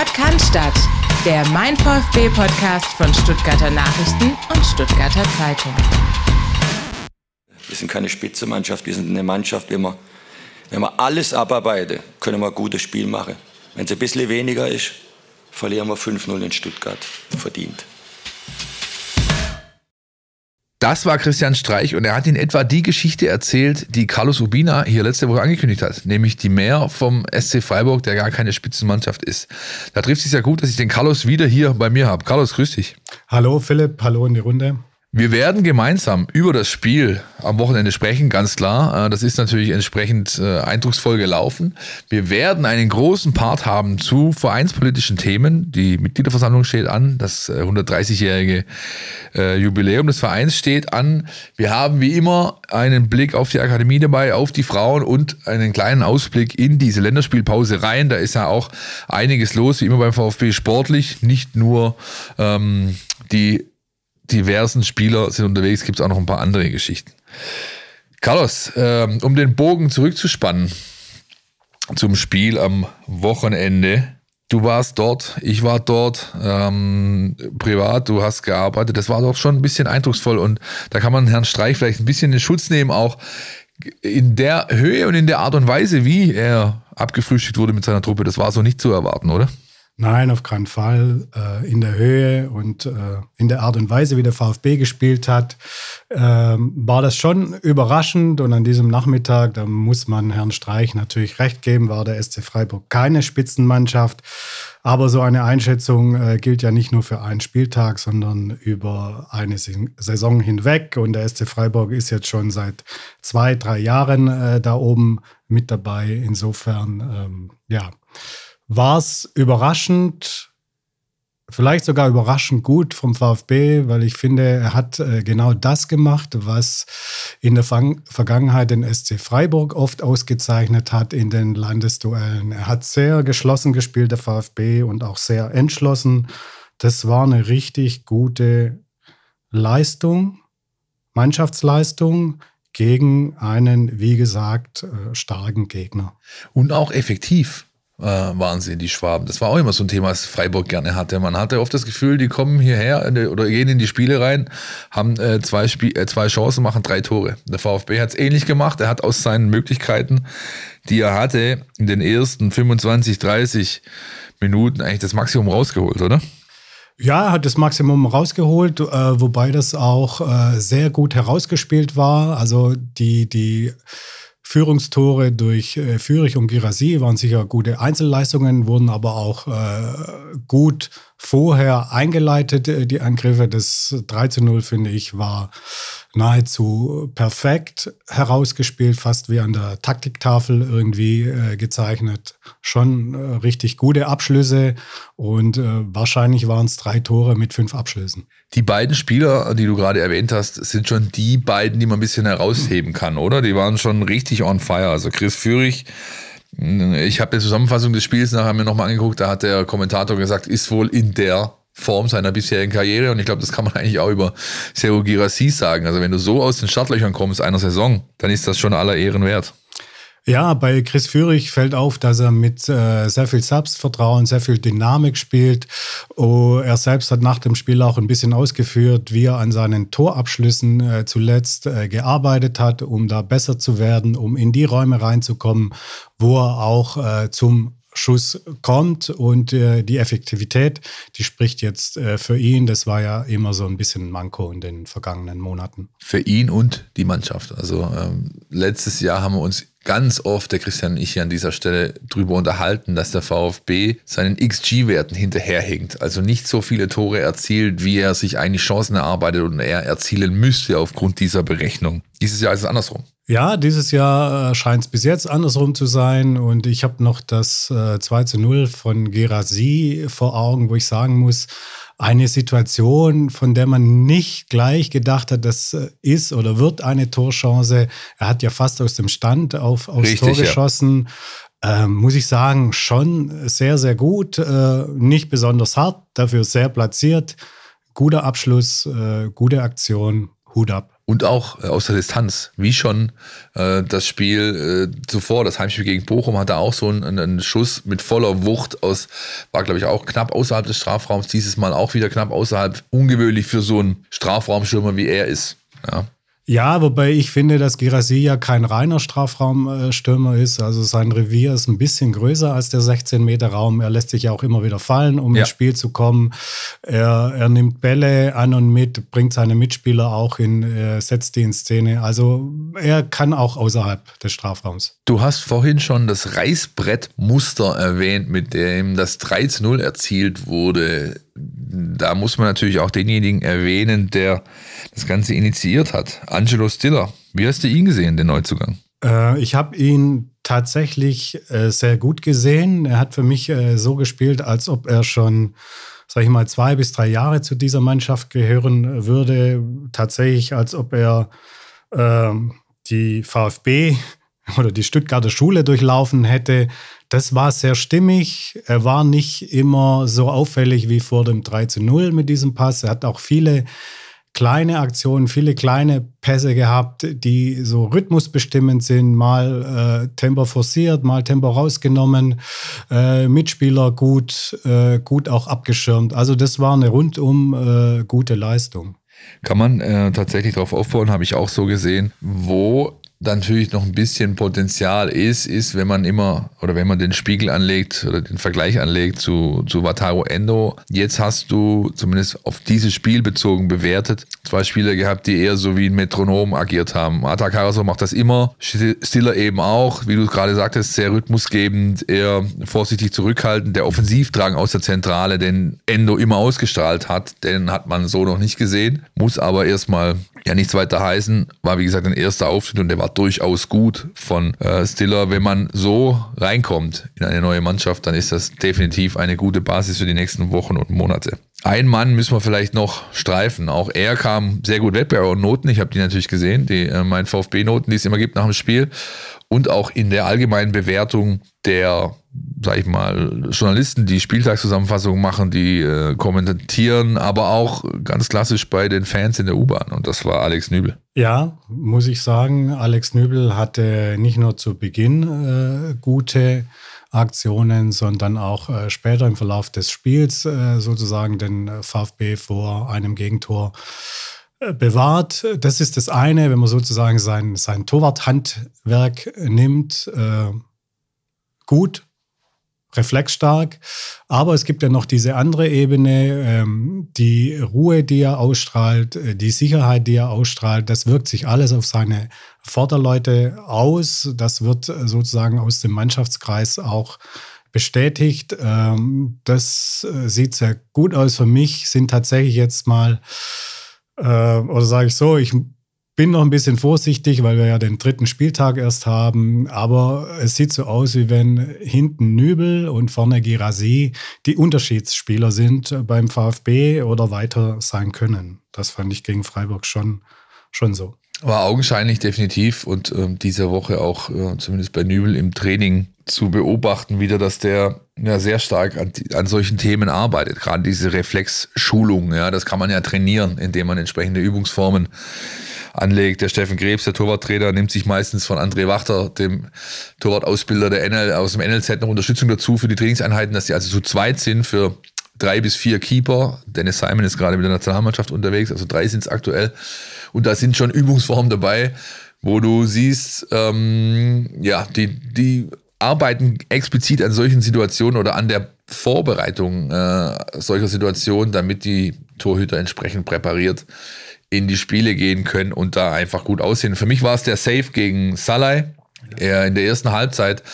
Podcast, der Mein VfB Podcast von Stuttgarter Nachrichten und Stuttgarter Zeitung. Wir sind keine Spitzenmannschaft, wir sind eine Mannschaft, wenn wir, wenn wir alles abarbeiten, können wir ein gutes Spiel machen. Wenn es ein bisschen weniger ist, verlieren wir 5-0 in Stuttgart. Verdient. Das war Christian Streich und er hat in etwa die Geschichte erzählt, die Carlos Urbina hier letzte Woche angekündigt hat, nämlich die Mehr vom SC Freiburg, der gar keine Spitzenmannschaft ist. Da trifft es ja gut, dass ich den Carlos wieder hier bei mir habe. Carlos, grüß dich. Hallo Philipp, hallo in die Runde. Wir werden gemeinsam über das Spiel am Wochenende sprechen, ganz klar. Äh, das ist natürlich entsprechend äh, eindrucksvoll gelaufen. Wir werden einen großen Part haben zu vereinspolitischen Themen. Die Mitgliederversammlung steht an, das 130-jährige äh, Jubiläum des Vereins steht an. Wir haben wie immer einen Blick auf die Akademie dabei, auf die Frauen und einen kleinen Ausblick in diese Länderspielpause rein. Da ist ja auch einiges los, wie immer beim VfB sportlich, nicht nur ähm, die diversen Spieler sind unterwegs, gibt es auch noch ein paar andere Geschichten. Carlos, ähm, um den Bogen zurückzuspannen zum Spiel am Wochenende. Du warst dort, ich war dort, ähm, privat, du hast gearbeitet. Das war doch schon ein bisschen eindrucksvoll und da kann man Herrn Streich vielleicht ein bisschen in Schutz nehmen, auch in der Höhe und in der Art und Weise, wie er abgefrühstückt wurde mit seiner Truppe. Das war so nicht zu erwarten, oder? Nein, auf keinen Fall. Äh, in der Höhe und äh, in der Art und Weise, wie der VfB gespielt hat, äh, war das schon überraschend. Und an diesem Nachmittag, da muss man Herrn Streich natürlich recht geben, war der SC Freiburg keine Spitzenmannschaft. Aber so eine Einschätzung äh, gilt ja nicht nur für einen Spieltag, sondern über eine Saison hinweg. Und der SC Freiburg ist jetzt schon seit zwei, drei Jahren da oben mit dabei. Insofern, ähm, ja war es überraschend, vielleicht sogar überraschend gut vom VfB, weil ich finde, er hat äh, genau das gemacht, was in der Vergangenheit den SC Freiburg oft ausgezeichnet hat in den Landesduellen. Er hat sehr geschlossen gespielt, der VfB, und auch sehr entschlossen. Das war eine richtig gute Leistung, Mannschaftsleistung gegen einen, wie gesagt, äh, starken Gegner. Und auch effektiv waren sie, die Schwaben. Das war auch immer so ein Thema, das Freiburg gerne hatte. Man hatte oft das Gefühl, die kommen hierher oder gehen in die Spiele rein, haben äh, zwei, Spie äh, zwei Chancen, machen drei Tore. Der VfB hat es ähnlich gemacht. Er hat aus seinen Möglichkeiten, die er hatte, in den ersten 25, 30 Minuten eigentlich das Maximum rausgeholt, oder? Ja, hat das Maximum rausgeholt, äh, wobei das auch äh, sehr gut herausgespielt war. Also die, die Führungstore durch äh, Fürich und Girassi waren sicher gute Einzelleistungen, wurden aber auch äh, gut vorher eingeleitet, äh, die Angriffe. Das 3 zu 0, finde ich, war nahezu perfekt herausgespielt, fast wie an der Taktiktafel irgendwie äh, gezeichnet. Schon äh, richtig gute Abschlüsse und äh, wahrscheinlich waren es drei Tore mit fünf Abschlüssen. Die beiden Spieler, die du gerade erwähnt hast, sind schon die beiden, die man ein bisschen herausheben kann, oder? Die waren schon richtig on fire. Also Chris Führig ich habe die Zusammenfassung des Spiels nachher mir nochmal angeguckt, da hat der Kommentator gesagt, ist wohl in der Form seiner bisherigen Karriere und ich glaube, das kann man eigentlich auch über Sergio Girassi sagen. Also wenn du so aus den Startlöchern kommst einer Saison, dann ist das schon aller Ehren wert. Ja, bei Chris Führig fällt auf, dass er mit äh, sehr viel Selbstvertrauen, sehr viel Dynamik spielt. Oh, er selbst hat nach dem Spiel auch ein bisschen ausgeführt, wie er an seinen Torabschlüssen äh, zuletzt äh, gearbeitet hat, um da besser zu werden, um in die Räume reinzukommen, wo er auch äh, zum Schuss kommt und äh, die Effektivität, die spricht jetzt äh, für ihn. Das war ja immer so ein bisschen ein Manko in den vergangenen Monaten. Für ihn und die Mannschaft. Also ähm, letztes Jahr haben wir uns ganz oft, der Christian und ich hier an dieser Stelle drüber unterhalten, dass der VfB seinen XG-Werten hinterherhinkt. Also nicht so viele Tore erzielt, wie er sich eigentlich Chancen erarbeitet und er erzielen müsste aufgrund dieser Berechnung. Dieses Jahr ist es andersrum. Ja, dieses Jahr äh, scheint es bis jetzt andersrum zu sein. Und ich habe noch das äh, 2 zu 0 von Gerasi vor Augen, wo ich sagen muss, eine Situation, von der man nicht gleich gedacht hat, das äh, ist oder wird eine Torchance. Er hat ja fast aus dem Stand auf, aufs Richtig, Tor geschossen. Ja. Ähm, muss ich sagen, schon sehr, sehr gut. Äh, nicht besonders hart, dafür sehr platziert. Guter Abschluss, äh, gute Aktion, Hut ab. Und auch äh, aus der Distanz, wie schon äh, das Spiel äh, zuvor, das Heimspiel gegen Bochum, hatte auch so einen, einen Schuss mit voller Wucht aus, war glaube ich auch knapp außerhalb des Strafraums, dieses Mal auch wieder knapp außerhalb, ungewöhnlich für so einen Strafraumstürmer wie er ist. Ja. Ja, wobei ich finde, dass Girassi ja kein reiner Strafraumstürmer ist. Also sein Revier ist ein bisschen größer als der 16-Meter-Raum. Er lässt sich ja auch immer wieder fallen, um ja. ins Spiel zu kommen. Er, er nimmt Bälle an und mit, bringt seine Mitspieler auch in, äh, setzt die in Szene. Also er kann auch außerhalb des Strafraums. Du hast vorhin schon das Reißbrettmuster erwähnt, mit dem das 3-0 erzielt wurde da muss man natürlich auch denjenigen erwähnen, der das Ganze initiiert hat. Angelo Stiller. Wie hast du ihn gesehen, den Neuzugang? Äh, ich habe ihn tatsächlich äh, sehr gut gesehen. Er hat für mich äh, so gespielt, als ob er schon, sag ich mal, zwei bis drei Jahre zu dieser Mannschaft gehören würde. Tatsächlich, als ob er ähm, die VfB oder die Stuttgarter Schule durchlaufen hätte. Das war sehr stimmig. Er war nicht immer so auffällig wie vor dem 3 zu 0 mit diesem Pass. Er hat auch viele kleine Aktionen, viele kleine Pässe gehabt, die so rhythmusbestimmend sind, mal äh, Tempo forciert, mal Tempo rausgenommen, äh, Mitspieler gut, äh, gut auch abgeschirmt. Also das war eine rundum äh, gute Leistung. Kann man äh, tatsächlich darauf aufbauen, habe ich auch so gesehen, wo natürlich noch ein bisschen Potenzial ist, ist, wenn man immer oder wenn man den Spiegel anlegt oder den Vergleich anlegt zu, zu Wataru Endo. Jetzt hast du zumindest auf dieses Spiel bezogen bewertet zwei Spieler gehabt, die eher so wie ein Metronom agiert haben. Ata Karaso macht das immer, Stiller eben auch, wie du gerade sagtest, sehr rhythmusgebend, eher vorsichtig zurückhaltend. Der Offensivdrang aus der Zentrale, den Endo immer ausgestrahlt hat, den hat man so noch nicht gesehen, muss aber erstmal ja nichts weiter heißen. War wie gesagt ein erster Auftritt und der war durchaus gut von äh, Stiller. Wenn man so reinkommt in eine neue Mannschaft, dann ist das definitiv eine gute Basis für die nächsten Wochen und Monate. Ein Mann müssen wir vielleicht noch streifen. Auch er kam sehr gut weg bei euren Noten. Ich habe die natürlich gesehen, die äh, meinen VfB-Noten, die es immer gibt nach dem Spiel. Und auch in der allgemeinen Bewertung der sag ich mal, Journalisten, die Spieltagszusammenfassungen machen, die äh, kommentieren, aber auch ganz klassisch bei den Fans in der U-Bahn. Und das war Alex Nübel. Ja, muss ich sagen, Alex Nübel hatte nicht nur zu Beginn äh, gute Aktionen, sondern auch äh, später im Verlauf des Spiels äh, sozusagen den VfB vor einem Gegentor äh, bewahrt. Das ist das eine, wenn man sozusagen sein, sein Torwarthandwerk nimmt. Äh, gut, reflexstark. Aber es gibt ja noch diese andere Ebene, ähm, die Ruhe, die er ausstrahlt, äh, die Sicherheit, die er ausstrahlt. Das wirkt sich alles auf seine Vorderleute aus. Das wird äh, sozusagen aus dem Mannschaftskreis auch bestätigt. Ähm, das äh, sieht sehr gut aus. Für mich sind tatsächlich jetzt mal, äh, oder sage ich so, ich bin noch ein bisschen vorsichtig, weil wir ja den dritten Spieltag erst haben. Aber es sieht so aus, wie wenn hinten Nübel und vorne Girassi die Unterschiedsspieler sind beim VfB oder weiter sein können. Das fand ich gegen Freiburg schon, schon so. War augenscheinlich definitiv und äh, diese Woche auch äh, zumindest bei Nübel im Training zu beobachten wieder, dass der ja sehr stark an, an solchen Themen arbeitet. Gerade diese Reflexschulung, ja, das kann man ja trainieren, indem man entsprechende Übungsformen anlegt. Der Steffen Krebs, der Torwarttrainer, nimmt sich meistens von André Wachter, dem Torwartausbilder der NL, aus dem NLZ, noch Unterstützung dazu für die Trainingseinheiten, dass sie also zu zweit sind für drei bis vier Keeper. Dennis Simon ist gerade mit der Nationalmannschaft unterwegs, also drei sind es aktuell. Und da sind schon Übungsformen dabei, wo du siehst, ähm, ja, die, die arbeiten explizit an solchen Situationen oder an der Vorbereitung äh, solcher Situationen, damit die Torhüter entsprechend präpariert in die Spiele gehen können und da einfach gut aussehen. Für mich war es der Safe gegen Salai. Er in der ersten Halbzeit,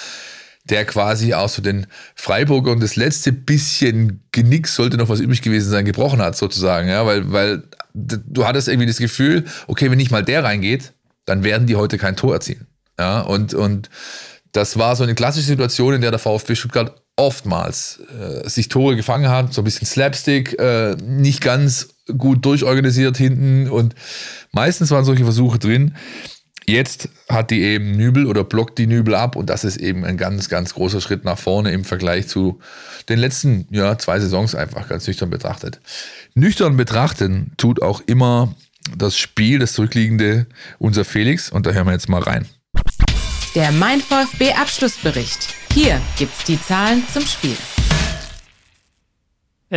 der quasi auch so den Freiburger und das letzte bisschen Genick sollte noch was übrig gewesen sein, gebrochen hat sozusagen. Ja, weil, weil du hattest irgendwie das Gefühl, okay, wenn nicht mal der reingeht, dann werden die heute kein Tor erzielen. Ja, und, und das war so eine klassische Situation, in der der VfB Stuttgart oftmals äh, sich Tore gefangen hat, so ein bisschen Slapstick, äh, nicht ganz gut durchorganisiert hinten und meistens waren solche Versuche drin. Jetzt hat die eben Nübel oder blockt die Nübel ab und das ist eben ein ganz, ganz großer Schritt nach vorne im Vergleich zu den letzten ja, zwei Saisons einfach ganz nüchtern betrachtet. Nüchtern betrachten tut auch immer das Spiel, das zurückliegende, unser Felix. Und da hören wir jetzt mal rein. Der Mein VfB Abschlussbericht. Hier gibt's die Zahlen zum Spiel.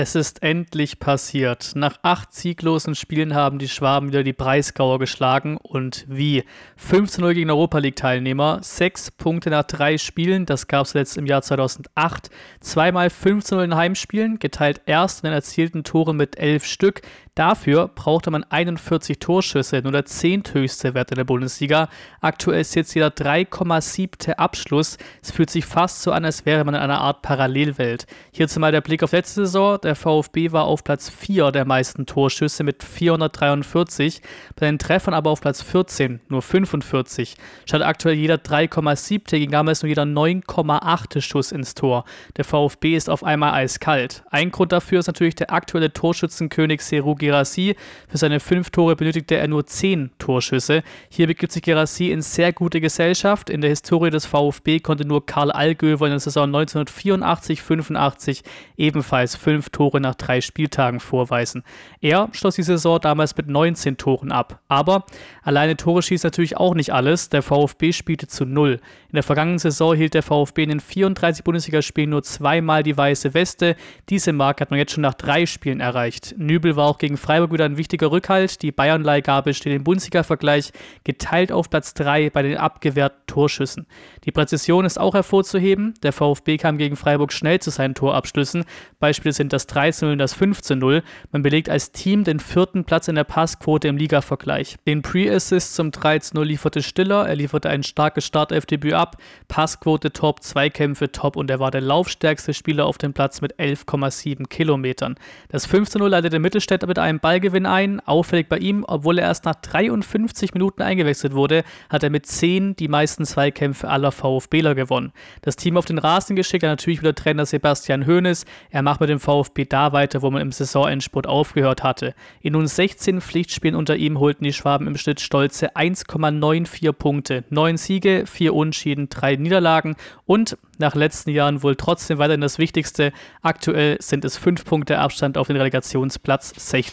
Es ist endlich passiert. Nach acht sieglosen Spielen haben die Schwaben wieder die Breisgauer geschlagen und wie? 15-0 gegen Europa League-Teilnehmer, sechs Punkte nach drei Spielen, das gab es letzt im Jahr 2008. Zweimal 15-0 in Heimspielen, geteilt erst in den erzielten Toren mit elf Stück. Dafür brauchte man 41 Torschüsse, nur der zehnthöchste Wert in der Bundesliga. Aktuell ist jetzt jeder 3,7. Abschluss. Es fühlt sich fast so an, als wäre man in einer Art Parallelwelt. Hierzu mal der Blick auf letzte Saison. Der VfB war auf Platz 4 der meisten Torschüsse mit 443, bei den Treffern aber auf Platz 14, nur 45. Statt aktuell jeder 3,7. ging damals nur jeder 9,8. Schuss ins Tor. Der VfB ist auf einmal eiskalt. Ein Grund dafür ist natürlich der aktuelle Torschützenkönig Seru Gerassi. Für seine fünf Tore benötigte er nur zehn Torschüsse. Hier begibt sich Gerassi in sehr gute Gesellschaft. In der Historie des VfB konnte nur Karl Allgöwer in der Saison 1984-85 ebenfalls fünf Tore nach drei Spieltagen vorweisen. Er schloss die Saison damals mit 19 Toren ab. Aber alleine Tore schießt natürlich auch nicht alles. Der VfB spielte zu null. In der vergangenen Saison hielt der VfB in den 34 Bundesligaspielen nur zweimal die weiße Weste. Diese Marke hat man jetzt schon nach drei Spielen erreicht. Nübel war auch gegen Freiburg wieder ein wichtiger Rückhalt. Die Bayern-Leihgabe steht im Bundesliga-Vergleich geteilt auf Platz 3 bei den abgewehrten Torschüssen. Die Präzision ist auch hervorzuheben. Der VfB kam gegen Freiburg schnell zu seinen Torabschlüssen. Beispiele sind das 13-0 und das 15-0. Man belegt als Team den vierten Platz in der Passquote im Liga-Vergleich. Den Pre-Assist zum 13-0 lieferte Stiller. Er lieferte ein starkes Startelfdebüt ab. Passquote top, Zweikämpfe top und er war der laufstärkste Spieler auf dem Platz mit 11,7 Kilometern. Das 15-0 leitete Mittelstädter mit einem Ballgewinn ein. Auffällig bei ihm, obwohl er erst nach 53 Minuten eingewechselt wurde, hat er mit 10 die meisten Zweikämpfe aller VfBler gewonnen. Das Team auf den Rasen geschickt hat natürlich wieder Trainer Sebastian Hoeneß. Er macht mit dem VfB da weiter, wo man im Saisonendspurt aufgehört hatte. In nun 16 Pflichtspielen unter ihm holten die Schwaben im Schnitt stolze 1,94 Punkte. 9 Siege, 4 Unschieden, 3 Niederlagen und nach letzten Jahren wohl trotzdem weiterhin das Wichtigste. Aktuell sind es 5 Punkte Abstand auf den Relegationsplatz 16.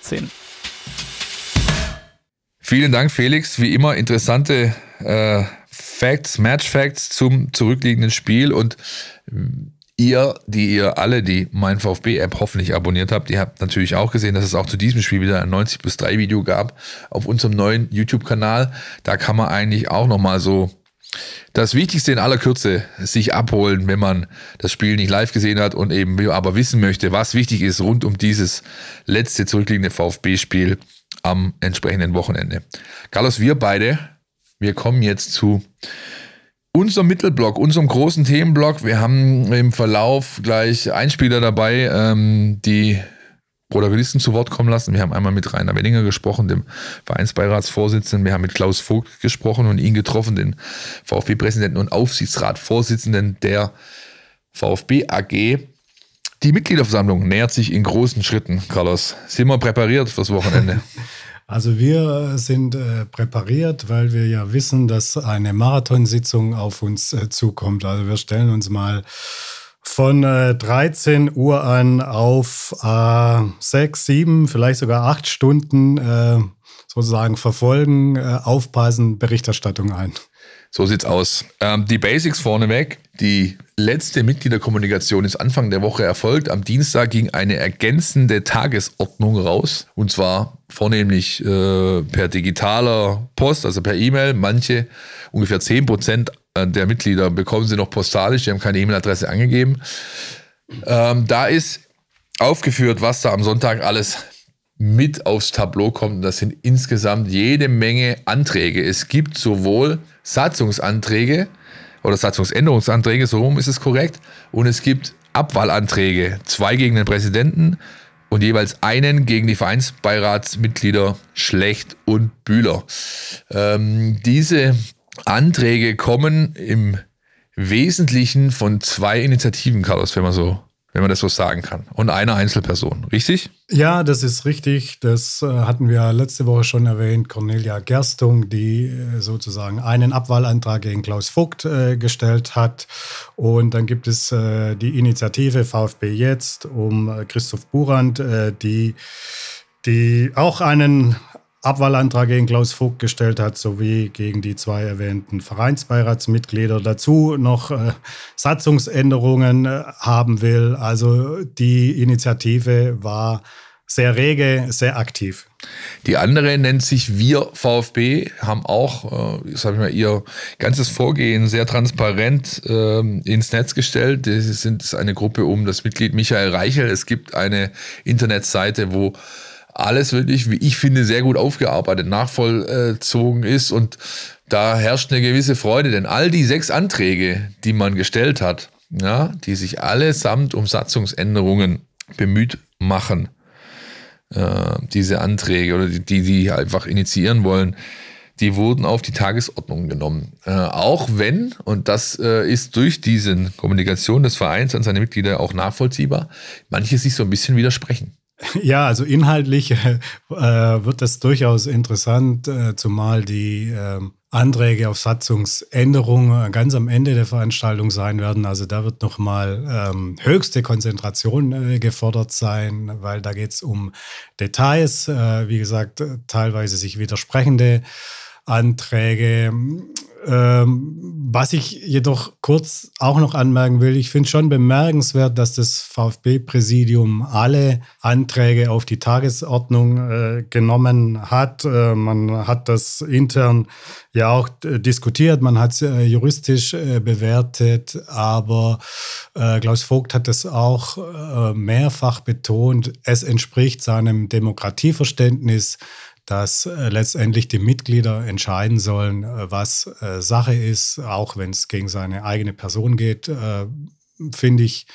Vielen Dank, Felix. Wie immer interessante äh, Facts, Match Facts zum zurückliegenden Spiel und ihr, die ihr alle die Mein VfB-App hoffentlich abonniert habt, ihr habt natürlich auch gesehen, dass es auch zu diesem Spiel wieder ein 90 bis 3 Video gab auf unserem neuen YouTube-Kanal. Da kann man eigentlich auch nochmal so das Wichtigste in aller Kürze sich abholen, wenn man das Spiel nicht live gesehen hat und eben aber wissen möchte, was wichtig ist rund um dieses letzte zurückliegende VfB-Spiel am entsprechenden Wochenende. Carlos, wir beide, wir kommen jetzt zu unserem Mittelblock, unserem großen Themenblock. Wir haben im Verlauf gleich Einspieler dabei, ähm, die Protagonisten zu Wort kommen lassen. Wir haben einmal mit Rainer Wenninger gesprochen, dem Vereinsbeiratsvorsitzenden. Wir haben mit Klaus Vogt gesprochen und ihn getroffen, den VfB-Präsidenten und Aufsichtsratsvorsitzenden der VfB AG. Die Mitgliederversammlung nähert sich in großen Schritten, Carlos. Sind wir präpariert fürs Wochenende? Also wir sind äh, präpariert, weil wir ja wissen, dass eine Marathonsitzung auf uns äh, zukommt. Also wir stellen uns mal von äh, 13 Uhr an auf äh, 6, 7, vielleicht sogar 8 Stunden äh, sozusagen verfolgen, äh, aufpassen, Berichterstattung ein. So sieht's aus. Ähm, die Basics vorneweg. Die letzte Mitgliederkommunikation ist Anfang der Woche erfolgt. Am Dienstag ging eine ergänzende Tagesordnung raus. Und zwar vornehmlich äh, per digitaler Post, also per E-Mail. Manche, ungefähr 10 Prozent der Mitglieder, bekommen sie noch postalisch. Die haben keine E-Mail-Adresse angegeben. Ähm, da ist aufgeführt, was da am Sonntag alles mit aufs Tableau kommt. Und das sind insgesamt jede Menge Anträge. Es gibt sowohl Satzungsanträge oder Satzungsänderungsanträge, so rum ist es korrekt, und es gibt Abwahlanträge, zwei gegen den Präsidenten und jeweils einen gegen die Vereinsbeiratsmitglieder Schlecht und Bühler. Ähm, diese Anträge kommen im Wesentlichen von zwei Initiativen, Carlos, wenn man so wenn man das so sagen kann. Und eine Einzelperson, richtig? Ja, das ist richtig. Das äh, hatten wir letzte Woche schon erwähnt. Cornelia Gerstung, die äh, sozusagen einen Abwahlantrag gegen Klaus Vogt äh, gestellt hat. Und dann gibt es die Initiative VfB Jetzt um Christoph Burand, die, die auch einen Abwahlantrag gegen Klaus Vogt gestellt hat, sowie gegen die zwei erwähnten Vereinsbeiratsmitglieder dazu noch äh, Satzungsänderungen äh, haben will. Also die Initiative war sehr rege, sehr aktiv. Die andere nennt sich Wir VfB, haben auch, äh, sag ich mal, ihr ganzes Vorgehen sehr transparent äh, ins Netz gestellt. Das sind eine Gruppe um das Mitglied Michael Reichel. Es gibt eine Internetseite, wo alles wirklich, wie ich finde, sehr gut aufgearbeitet, nachvollzogen ist und da herrscht eine gewisse Freude, denn all die sechs Anträge, die man gestellt hat, ja, die sich allesamt um Satzungsänderungen bemüht machen, äh, diese Anträge oder die, die, die einfach initiieren wollen, die wurden auf die Tagesordnung genommen. Äh, auch wenn, und das äh, ist durch diese Kommunikation des Vereins an seine Mitglieder auch nachvollziehbar, manche sich so ein bisschen widersprechen. Ja, also inhaltlich äh, wird das durchaus interessant, äh, zumal die äh, Anträge auf Satzungsänderung ganz am Ende der Veranstaltung sein werden. Also da wird nochmal ähm, höchste Konzentration äh, gefordert sein, weil da geht es um Details, äh, wie gesagt, teilweise sich widersprechende Anträge. Ähm, was ich jedoch kurz auch noch anmerken will, ich finde schon bemerkenswert, dass das VfB-Präsidium alle Anträge auf die Tagesordnung äh, genommen hat. Äh, man hat das intern ja auch äh, diskutiert, man hat es äh, juristisch äh, bewertet, aber Klaus Vogt hat es auch mehrfach betont, es entspricht seinem Demokratieverständnis dass äh, letztendlich die Mitglieder entscheiden sollen, äh, was äh, Sache ist, auch wenn es gegen seine eigene Person geht, finde ich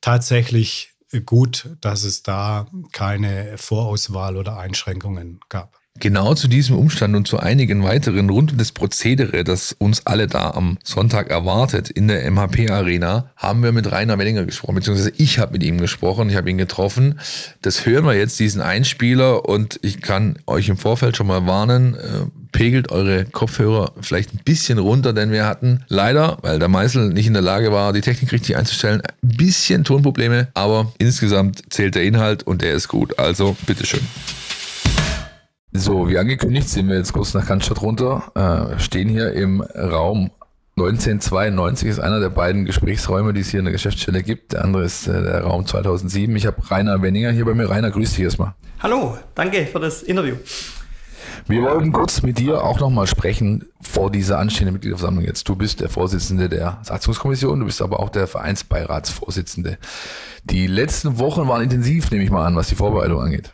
tatsächlich gut, dass es da keine Vorauswahl oder Einschränkungen gab. Genau zu diesem Umstand und zu einigen weiteren rund um das Prozedere, das uns alle da am Sonntag erwartet in der MHP Arena, haben wir mit Rainer Wellinger gesprochen, beziehungsweise ich habe mit ihm gesprochen, ich habe ihn getroffen. Das hören wir jetzt, diesen Einspieler und ich kann euch im Vorfeld schon mal warnen, äh, pegelt eure Kopfhörer vielleicht ein bisschen runter, denn wir hatten leider, weil der Meißel nicht in der Lage war, die Technik richtig einzustellen, ein bisschen Tonprobleme, aber insgesamt zählt der Inhalt und der ist gut. Also bitteschön. So, wie angekündigt, sind wir jetzt kurz nach Cannstatt runter, äh, stehen hier im Raum 1992 ist einer der beiden Gesprächsräume, die es hier in der Geschäftsstelle gibt. Der andere ist äh, der Raum 2007. Ich habe Rainer Wenninger hier bei mir. Rainer, grüß dich erstmal. Hallo, danke für das Interview. Wir wollen kurz mit dir auch nochmal sprechen vor dieser anstehenden Mitgliederversammlung jetzt. Du bist der Vorsitzende der Satzungskommission, du bist aber auch der Vereinsbeiratsvorsitzende. Die letzten Wochen waren intensiv, nehme ich mal an, was die Vorbereitung angeht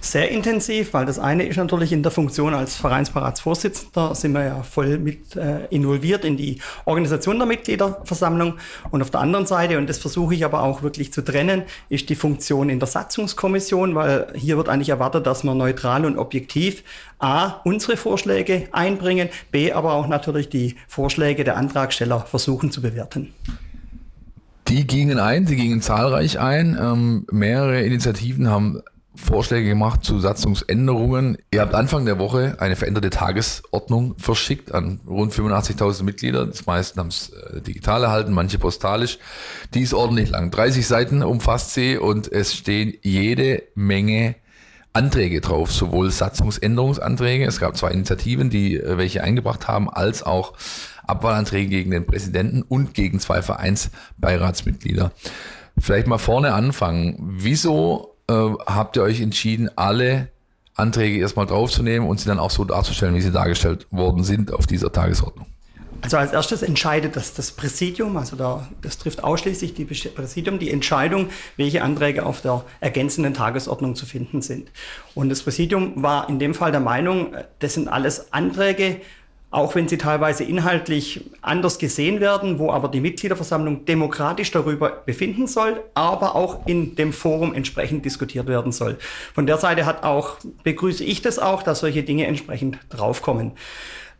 sehr intensiv, weil das eine ist natürlich in der Funktion als Vereinsberatsvorsitzender sind wir ja voll mit äh, involviert in die Organisation der Mitgliederversammlung und auf der anderen Seite, und das versuche ich aber auch wirklich zu trennen, ist die Funktion in der Satzungskommission, weil hier wird eigentlich erwartet, dass wir neutral und objektiv A, unsere Vorschläge einbringen, B, aber auch natürlich die Vorschläge der Antragsteller versuchen zu bewerten. Die gingen ein, sie gingen zahlreich ein. Ähm, mehrere Initiativen haben Vorschläge gemacht zu Satzungsänderungen. Ihr habt Anfang der Woche eine veränderte Tagesordnung verschickt an rund 85.000 Mitglieder. Die meisten haben es äh, digital erhalten, manche postalisch. Die ist ordentlich lang. 30 Seiten umfasst sie und es stehen jede Menge Anträge drauf, sowohl Satzungsänderungsanträge, es gab zwei Initiativen, die äh, welche eingebracht haben, als auch Abwahlanträge gegen den Präsidenten und gegen zwei Vereinsbeiratsmitglieder. Vielleicht mal vorne anfangen. Wieso äh, habt ihr euch entschieden, alle Anträge erstmal draufzunehmen und sie dann auch so darzustellen, wie sie dargestellt worden sind auf dieser Tagesordnung? Also als erstes entscheidet das, das Präsidium, also da, das trifft ausschließlich die Präsidium, die Entscheidung, welche Anträge auf der ergänzenden Tagesordnung zu finden sind. Und das Präsidium war in dem Fall der Meinung, das sind alles Anträge, auch wenn sie teilweise inhaltlich anders gesehen werden, wo aber die Mitgliederversammlung demokratisch darüber befinden soll, aber auch in dem Forum entsprechend diskutiert werden soll. Von der Seite hat auch, begrüße ich das auch, dass solche Dinge entsprechend draufkommen.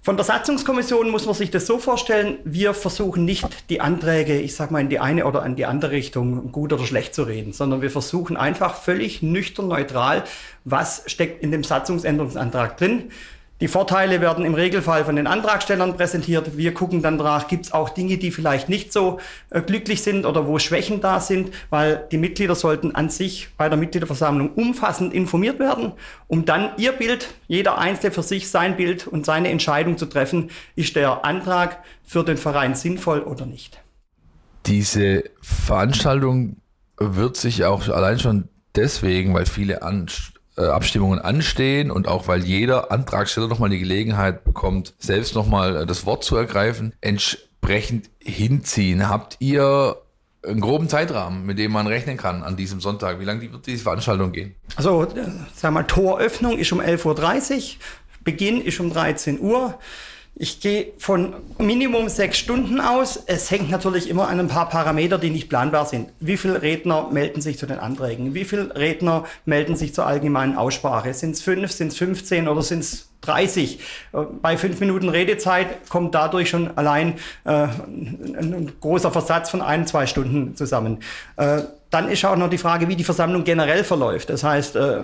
Von der Satzungskommission muss man sich das so vorstellen, wir versuchen nicht die Anträge, ich sag mal, in die eine oder in die andere Richtung gut oder schlecht zu reden, sondern wir versuchen einfach völlig nüchtern neutral, was steckt in dem Satzungsänderungsantrag drin, Die Vorteile werden im Regelfall von den Antragstellern präsentiert. Wir gucken dann nach, gibt es auch Dinge, die vielleicht nicht so äh, glücklich sind oder wo Schwächen da sind, weil die Mitglieder sollten an sich bei der Mitgliederversammlung umfassend informiert werden, um dann ihr Bild, jeder Einzelne für sich sein Bild und seine Entscheidung zu treffen, ist der Antrag für den Verein sinnvoll oder nicht. Diese Veranstaltung wird sich auch allein schon deswegen, weil viele An äh, Abstimmungen anstehen und auch weil jeder Antragsteller nochmal die Gelegenheit bekommt, selbst nochmal äh, das Wort zu ergreifen, entsprechend hinziehen. Habt ihr einen groben Zeitrahmen, mit dem man rechnen kann an diesem Sonntag? Wie lange wird diese Veranstaltung gehen? Also, äh, sag mal, Toröffnung ist um 11.30 Uhr, Beginn ist um 13 Uhr. Ich gehe von Minimum sechs Stunden aus. Es hängt natürlich immer an ein paar Parameter, die nicht planbar sind. Wie viele Redner melden sich zu den Anträgen? Wie viele Redner melden sich zur allgemeinen Aussprache? Sind es fünf, sind es 15 oder sind es 30. Bei fünf Minuten Redezeit kommt dadurch schon allein äh, ein, großer Versatz von ein, zwei Stunden zusammen. Äh, dann ist auch noch die Frage, wie die Versammlung generell verläuft. Das heißt, äh,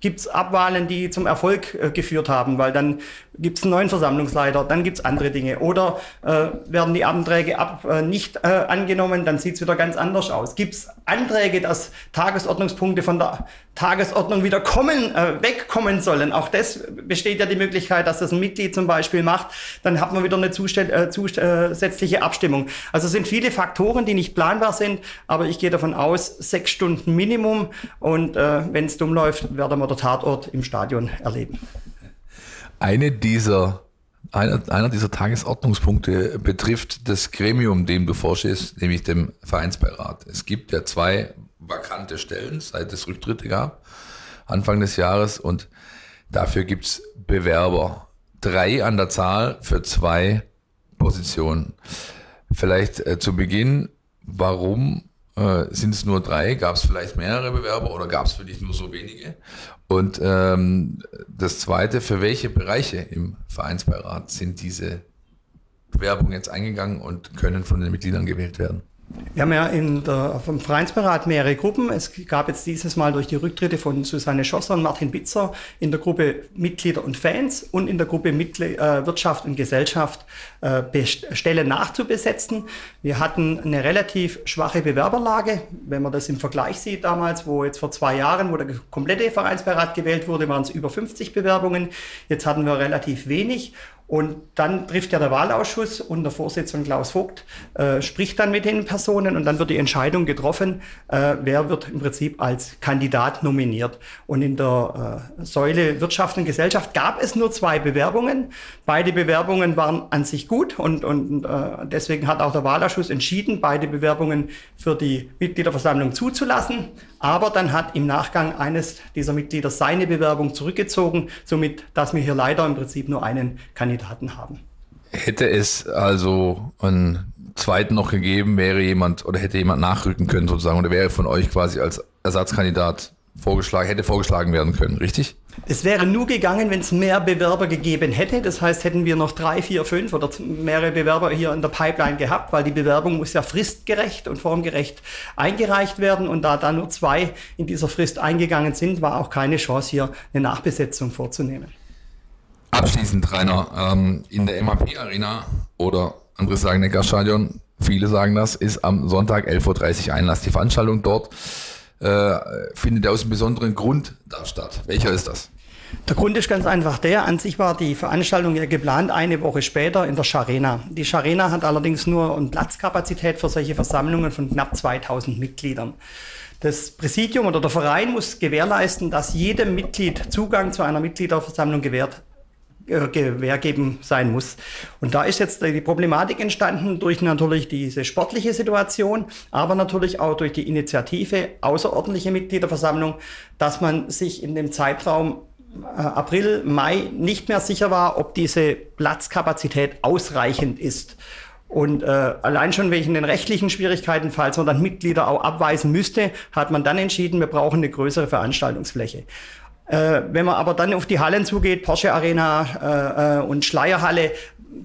gibt es Abwahlen, die zum Erfolg äh, geführt haben, weil dann gibt es einen neuen Versammlungsleiter, dann gibt es andere Dinge. Oder äh, werden die Anträge ab, äh, nicht äh, angenommen, dann sieht es wieder ganz anders aus. Gibt es Anträge, dass Tagesordnungspunkte von der Tagesordnung wieder kommen, äh, wegkommen sollen? Auch das besteht ja die Möglichkeit, dass das ein Mitglied zum Beispiel macht. Dann hat man wieder eine zusätzliche Abstimmung. Also es sind viele Faktoren, die nicht planbar sind, aber ich gehe davon aus, aus sechs Stunden Minimum. Und äh, wenn es dumm läuft, werden wir den Tatort im Stadion erleben. Eine dieser, einer, einer dieser Tagesordnungspunkte betrifft das Gremium, dem du vorstehst, nämlich dem Vereinsbeirat. Es gibt ja zwei vakante Stellen, seit es Rücktritte gab, Anfang des Jahres. Und dafür gibt es Bewerber. Drei an der Zahl für zwei Positionen. Vielleicht äh, zu Beginn, warum äh, sind es nur drei? Gab es vielleicht mehrere Bewerber oder gab es für dich nur so wenige? Und ähm, das Zweite, für welche Bereiche im Vereinsbeirat sind diese Bewerbungen jetzt eingegangen und können von den Mitgliedern gewählt werden? Wir haben ja in der, vom Vereinsberat mehrere Gruppen. Es gab jetzt dieses Mal durch die Rücktritte von Susanne Schosser und Martin Bitzer in der Gruppe Mitglieder und Fans und in der Gruppe Mitglied, äh, Wirtschaft und Gesellschaft äh, Stellen nachzubesetzen. Wir hatten eine relativ schwache Bewerberlage. Wenn man das im Vergleich sieht damals, wo jetzt vor zwei Jahren, wo der komplette Vereinsberat gewählt wurde, waren es über 50 Bewerbungen. Jetzt hatten wir relativ wenig. Und dann trifft ja der Wahlausschuss und der Vorsitzende Klaus Vogt äh, spricht dann mit den Personen und dann wird die Entscheidung getroffen, äh, wer wird im Prinzip als Kandidat nominiert. Und in der äh, Säule Wirtschaft und Gesellschaft gab es nur zwei Bewerbungen. Beide Bewerbungen waren an sich gut und, und äh, deswegen hat auch der Wahlausschuss entschieden, beide Bewerbungen für die Mitgliederversammlung zuzulassen. Aber dann hat im Nachgang eines dieser Mitglieder seine Bewerbung zurückgezogen, somit, dass wir hier leider im Prinzip nur einen Kandidaten haben. Hätte es also einen zweiten noch gegeben, wäre jemand oder hätte jemand nachrücken können sozusagen oder wäre von euch quasi als Ersatzkandidat vorgeschlagen, hätte vorgeschlagen werden können, richtig? Es wäre nur gegangen, wenn es mehr Bewerber gegeben hätte. Das heißt, hätten wir noch drei, vier, fünf oder mehrere Bewerber hier in der Pipeline gehabt, weil die Bewerbung muss ja fristgerecht und formgerecht eingereicht werden. Und da da nur zwei in dieser Frist eingegangen sind, war auch keine Chance, hier eine Nachbesetzung vorzunehmen. Abschließend, Rainer, ähm, in der MAP-Arena oder andere sagen Neckarstadion, viele sagen das, ist am Sonntag 11.30 Uhr Einlass. Die Veranstaltung dort äh, findet aus einem besonderen Grund da statt. Welcher ist das? Der Grund ist ganz einfach der, an sich war die Veranstaltung ja geplant eine Woche später in der Scharena. Die Scharena hat allerdings nur eine Platzkapazität für solche Versammlungen von knapp 2000 Mitgliedern. Das Präsidium oder der Verein muss gewährleisten, dass jedem Mitglied Zugang zu einer Mitgliederversammlung gewährt äh, Gewähr geben sein muss. Und da ist jetzt die Problematik entstanden durch natürlich diese sportliche Situation, aber natürlich auch durch die Initiative außerordentliche Mitgliederversammlung, dass man sich in dem Zeitraum äh, April, Mai nicht mehr sicher war, ob diese Platzkapazität ausreichend ist. Und äh, allein schon wegen den rechtlichen Schwierigkeiten, falls man dann Mitglieder auch abweisen müsste, hat man dann entschieden, wir brauchen eine größere Veranstaltungsfläche. Äh, wenn man aber dann auf die Hallen zugeht, Porsche Arena äh, äh, und Schleierhalle,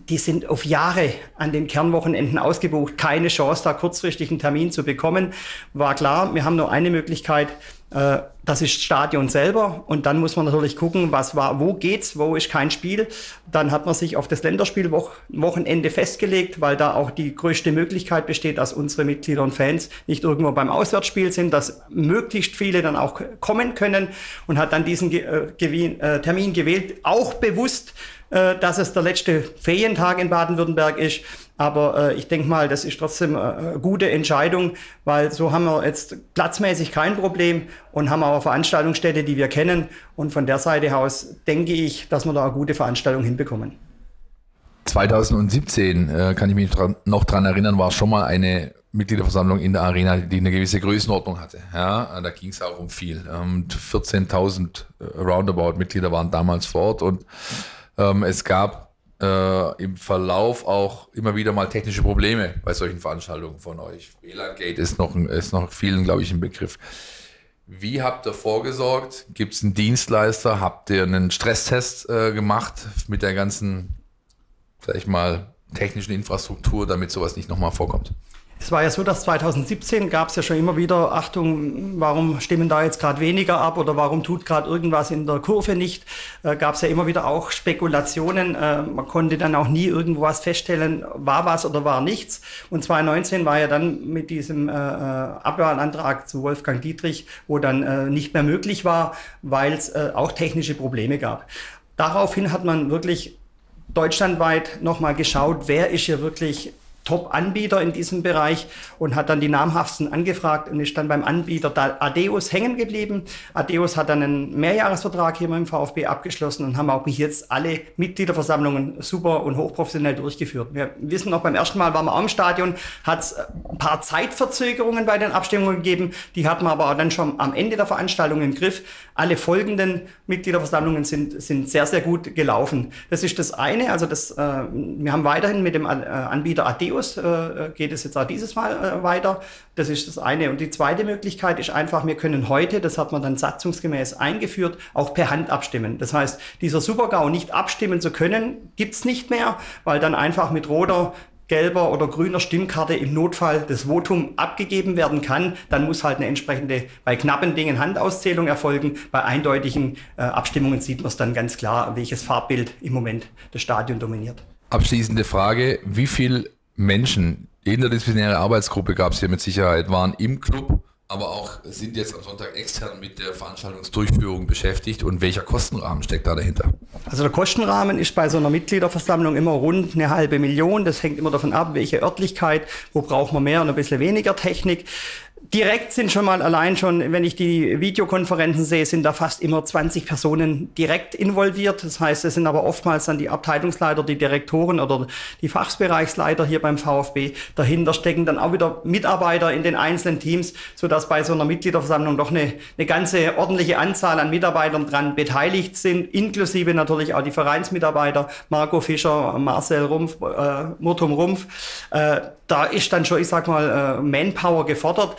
die sind auf Jahre an den Kernwochenenden ausgebucht. Keine Chance, da kurzfristig einen Termin zu bekommen. War klar, wir haben nur eine Möglichkeit, äh, das ist Stadion selber und dann muss man natürlich gucken, was war, wo geht's, wo ist kein Spiel. Dann hat man sich auf das Länderspielwochenende festgelegt, weil da auch die größte Möglichkeit besteht, dass unsere Mitglieder und Fans nicht irgendwo beim Auswärtsspiel sind, dass möglichst viele dann auch kommen können und hat dann diesen äh, äh, Termin gewählt, auch bewusst, dass es der letzte Ferientag in Baden-Württemberg ist aber äh, ich denke mal, das ist trotzdem äh, eine gute Entscheidung, weil so haben wir jetzt platzmäßig kein Problem und haben auch Veranstaltungsstätte, die wir kennen. Und von der Seite aus denke ich, dass wir da eine gute Veranstaltung hinbekommen. 2017, äh, kann ich mich dran, noch dran erinnern, war schon mal eine Mitgliederversammlung in der Arena, die eine gewisse Größenordnung hatte. Ja, da ging es auch um viel. Ähm, 14.000 äh, Roundabout Mitglieder waren damals vor Ort und ähm, es gab äh, im Verlauf auch immer wieder mal technische Probleme bei solchen Veranstaltungen von euch. WLAN-Gate ist noch, ist noch vielen, glaube ich, ein Begriff. Wie habt ihr vorgesorgt? Gibt es einen Dienstleister? Habt ihr einen Stresstest äh, gemacht mit der ganzen, sag ich mal, technischen Infrastruktur, damit sowas nicht nochmal vorkommt? Es war ja so, dass 2017 gab es ja schon immer wieder, Achtung, warum stimmen da jetzt gerade weniger ab oder warum tut gerade irgendwas in der Kurve nicht, äh, gab es ja immer wieder auch Spekulationen. Äh, man konnte dann auch nie irgendwo was feststellen, war was oder war nichts. Und 2019 war ja dann mit diesem äh, äh, Abwahlantrag zu Wolfgang Dietrich, wo dann äh, nicht mehr möglich war, weil es äh, auch technische Probleme gab. Daraufhin hat man wirklich deutschlandweit nochmal geschaut, wer ist hier wirklich Top-Anbieter in diesem Bereich und hat dann die namhaftesten angefragt und ist dann beim Anbieter Adeus hängen geblieben. Adeus hat dann einen Mehrjahresvertrag hier dem VfB abgeschlossen und haben auch bis jetzt alle Mitgliederversammlungen super und hochprofessionell durchgeführt. Wir wissen noch, beim ersten Mal waren wir im Stadion, hat es ein paar Zeitverzögerungen bei den Abstimmungen gegeben. Die hatten wir aber dann schon am Ende der Veranstaltung im Griff. Alle folgenden Mitgliederversammlungen sind, sind sehr, sehr gut gelaufen. Das ist das eine. Also das, äh, wir haben weiterhin mit dem äh, Anbieter Adeus Matthäus äh, geht es jetzt auch dieses Mal äh, weiter. Das ist das eine. Und die zweite Möglichkeit ist einfach, wir können heute, das hat man dann satzungsgemäß eingeführt, auch per Hand abstimmen. Das heißt, dieser Supergau nicht abstimmen zu können, gibt es nicht mehr, weil dann einfach mit roter gelber oder grüner Stimmkarte im Notfall das Votum abgegeben werden kann, dann muss halt eine entsprechende, bei knappen Dingen Handauszählung erfolgen. Bei eindeutigen äh, Abstimmungen sieht man es dann ganz klar, welches Farbbild im Moment das Stadion dominiert. Abschließende Frage, wie viel Menschen, interdisziplinäre Arbeitsgruppe gab es hier mit Sicherheit, waren im Club, aber auch sind jetzt am Sonntag extern mit der Veranstaltungsdurchführung beschäftigt und welcher Kostenrahmen steckt da dahinter? Also der Kostenrahmen ist bei so einer Mitgliederversammlung immer rund eine halbe Million. Das hängt immer davon ab, welche Örtlichkeit, wo braucht man mehr und ein bisschen weniger Technik. Direkt sind schon mal allein schon, wenn ich die Videokonferenzen sehe, sind da fast immer 20 Personen direkt involviert. Das heißt, es sind aber oftmals dann die Abteilungsleiter, die Direktoren oder die Fachbereichsleiter hier beim VfB. Dahinter stecken dann auch wieder Mitarbeiter in den einzelnen Teams, sodass bei so einer Mitgliederversammlung doch eine, eine ganze ordentliche Anzahl an Mitarbeitern dran beteiligt sind, inklusive natürlich auch die Vereinsmitarbeiter, Marco Fischer, Marcel Rumpf, äh, Murtum Rumpf. Äh, da ist dann schon, ich sag mal, äh, Manpower gefordert.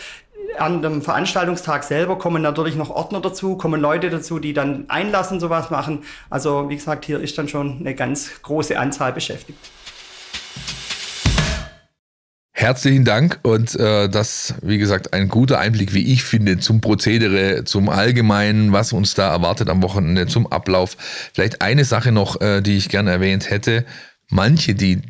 An dem Veranstaltungstag selber kommen natürlich noch Ordner dazu, kommen Leute dazu, die dann einlassen, sowas machen. Also wie gesagt, hier ist dann schon eine ganz große Anzahl beschäftigt. Herzlichen Dank und äh, das, wie gesagt, ein guter Einblick, wie ich finde, zum Prozedere, zum Allgemeinen, was uns da erwartet am Wochenende, zum Ablauf. Vielleicht eine Sache noch, äh, die ich gerne erwähnt hätte. Manche, die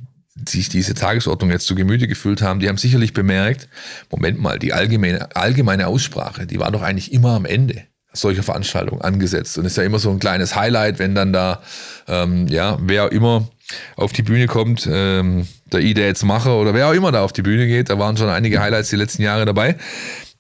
sich diese Tagesordnung jetzt zu Gemüte gefühlt haben, die haben sicherlich bemerkt, Moment mal, die allgemeine, allgemeine Aussprache, die war doch eigentlich immer am Ende solcher Veranstaltungen angesetzt und ist ja immer so ein kleines Highlight, wenn dann da, ähm, ja, wer immer auf die Bühne kommt, ähm, der Ida jetzt Macher oder wer auch immer da auf die Bühne geht, da waren schon einige Highlights die letzten Jahre dabei.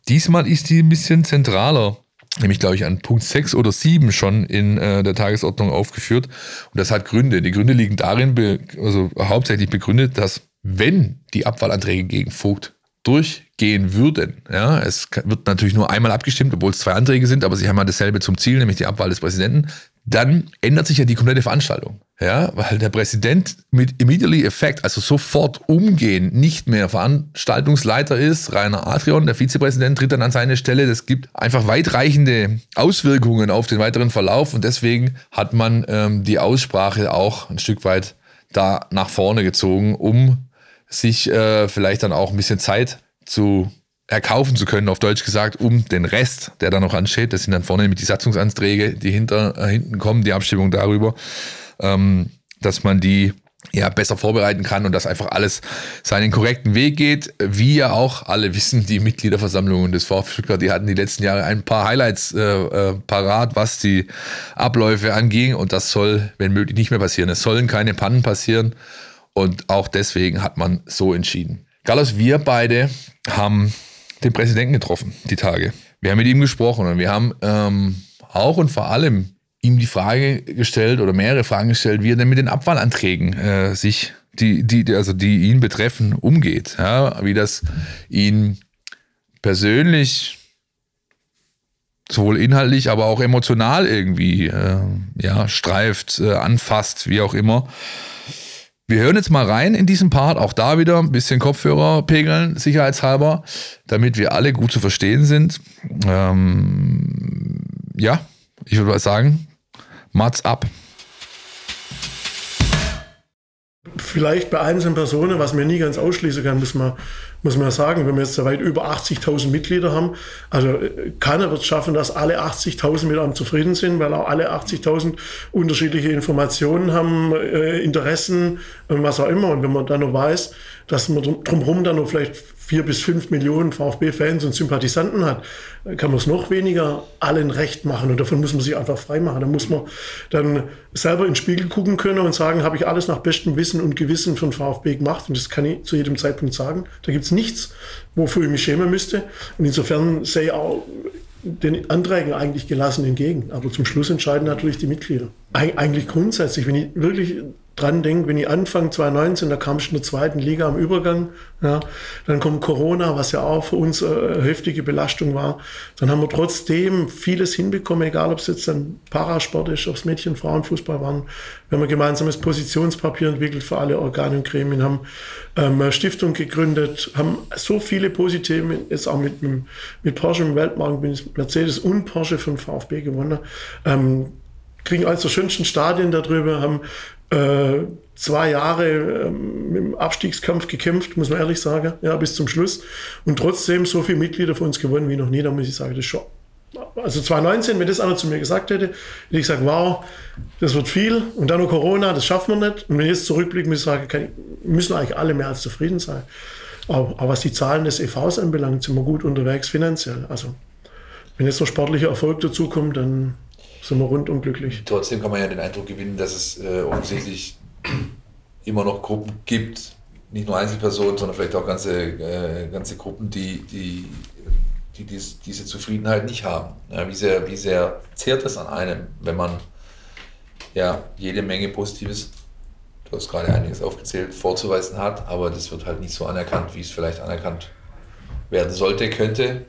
Diesmal ist die ein bisschen zentraler nämlich glaube ich an Punkt 6 oder 7 schon in äh, der Tagesordnung aufgeführt. Und das hat Gründe. Die Gründe liegen darin, also hauptsächlich begründet, dass wenn die Abwahlanträge gegen Vogt durchgehen würden, ja, es wird natürlich nur einmal abgestimmt, obwohl es zwei Anträge sind, aber sie haben ja dasselbe zum Ziel, nämlich die Abwahl des Präsidenten, dann ändert sich ja die komplette Veranstaltung. Ja, weil der Präsident mit immediately effect, also sofort umgehen, nicht mehr Veranstaltungsleiter ist. Rainer Adrian, der Vizepräsident, tritt dann an seine Stelle. Das gibt einfach weitreichende Auswirkungen auf den weiteren Verlauf und deswegen hat man ähm, die Aussprache auch ein Stück weit da nach vorne gezogen, um sich äh, vielleicht dann auch ein bisschen Zeit zu erkaufen zu können, auf Deutsch gesagt, um den Rest, der da noch ansteht, das sind dann vorne mit die Satzungsanträge, die hinter, äh, hinten kommen, die Abstimmung darüber, ähm, dass man die ja, besser vorbereiten kann und dass einfach alles seinen korrekten Weg geht. Wie ja auch alle wissen, die Mitgliederversammlungen des VfB die hatten die letzten Jahre ein paar Highlights äh, äh, parat, was die Abläufe anging und das soll, wenn möglich, nicht mehr passieren. Es sollen keine Pannen passieren und auch deswegen hat man so entschieden. Carlos, wir beide haben den Präsidenten getroffen, die Tage. Wir haben mit ihm gesprochen und wir haben ähm, auch und vor allem ihm die Frage gestellt oder mehrere Fragen gestellt, wie er denn mit den Abwahlanträgen äh, sich, die, die, also die ihn betreffen, umgeht. Ja, wie das ihn persönlich sowohl inhaltlich, aber auch emotional irgendwie äh, ja, streift, äh, anfasst, wie auch immer. Wir hören jetzt mal rein in diesen Part, auch da wieder ein bisschen Kopfhörer pegeln, sicherheitshalber, damit wir alle gut zu verstehen sind. Ähm, ja, ich würde mal sagen, Mats ab. Vielleicht bei einzelnen Personen, was man nie ganz ausschließen kann, muss man, muss man sagen, wenn wir jetzt weit über 80.000 Mitglieder haben, also äh, keiner wird es schaffen, dass alle 80.000 mit einem zufrieden sind, weil auch alle 80.000 unterschiedliche Informationen haben, äh, Interessen, was auch immer. Und wenn man dann noch weiß, dass man drumherum dann noch vielleicht vier bis fünf Millionen VfB-Fans und Sympathisanten hat, kann man es noch weniger allen recht machen. Und davon muss man sich einfach frei machen. Da muss man dann selber in den Spiegel gucken können und sagen, habe ich alles nach bestem Wissen und Gewissen von VfB gemacht. Und das kann ich zu jedem Zeitpunkt sagen. Da gibt es nichts, wofür ich mich schämen müsste. Und insofern sehe ich auch den Anträgen eigentlich gelassen entgegen. Aber zum Schluss entscheiden natürlich die Mitglieder. Eig eigentlich grundsätzlich, wenn ich wirklich dran denke, wenn ich anfange 2019, da kam ich in der zweiten Liga am Übergang, ja, dann kommt Corona, was ja auch für uns äh, eine heftige Belastung war. Dann haben wir trotzdem vieles hinbekommen, egal ob es jetzt dann Parasport ist, ob es Mädchen, Frauenfußball waren. Wir haben ein gemeinsames Positionspapier entwickelt für alle Organe und Gremien, haben ähm, Stiftung gegründet, haben so viele positive, jetzt auch mit, mit Porsche im Weltmarkt, mit Mercedes und Porsche von VfB gewonnen. Ähm, kriegen der schönsten Stadien darüber, haben äh, zwei Jahre ähm, im Abstiegskampf gekämpft, muss man ehrlich sagen, ja, bis zum Schluss. Und trotzdem so viele Mitglieder von uns gewonnen wie noch nie, da muss ich sagen, das ist schon. Also 2019, wenn das einer zu mir gesagt hätte, hätte ich gesagt, wow, das wird viel und dann noch Corona, das schaffen wir nicht. Und wenn ich jetzt zurückblicke, muss ich sagen, kann, müssen eigentlich alle mehr als zufrieden sein. Aber, aber was die Zahlen des EVs anbelangt, sind wir gut unterwegs finanziell. Also wenn jetzt noch sportlicher Erfolg dazukommt, dann sind wir rundum glücklich. Trotzdem kann man ja den Eindruck gewinnen, dass es äh, offensichtlich immer noch Gruppen gibt, nicht nur Einzelpersonen, sondern vielleicht auch ganze, äh, ganze Gruppen, die, die, die dies, diese Zufriedenheit nicht haben. Ja, wie, sehr, wie sehr zehrt es an einem, wenn man ja jede Menge Positives, du hast gerade einiges aufgezählt, vorzuweisen hat, aber das wird halt nicht so anerkannt, wie es vielleicht anerkannt werden sollte, könnte,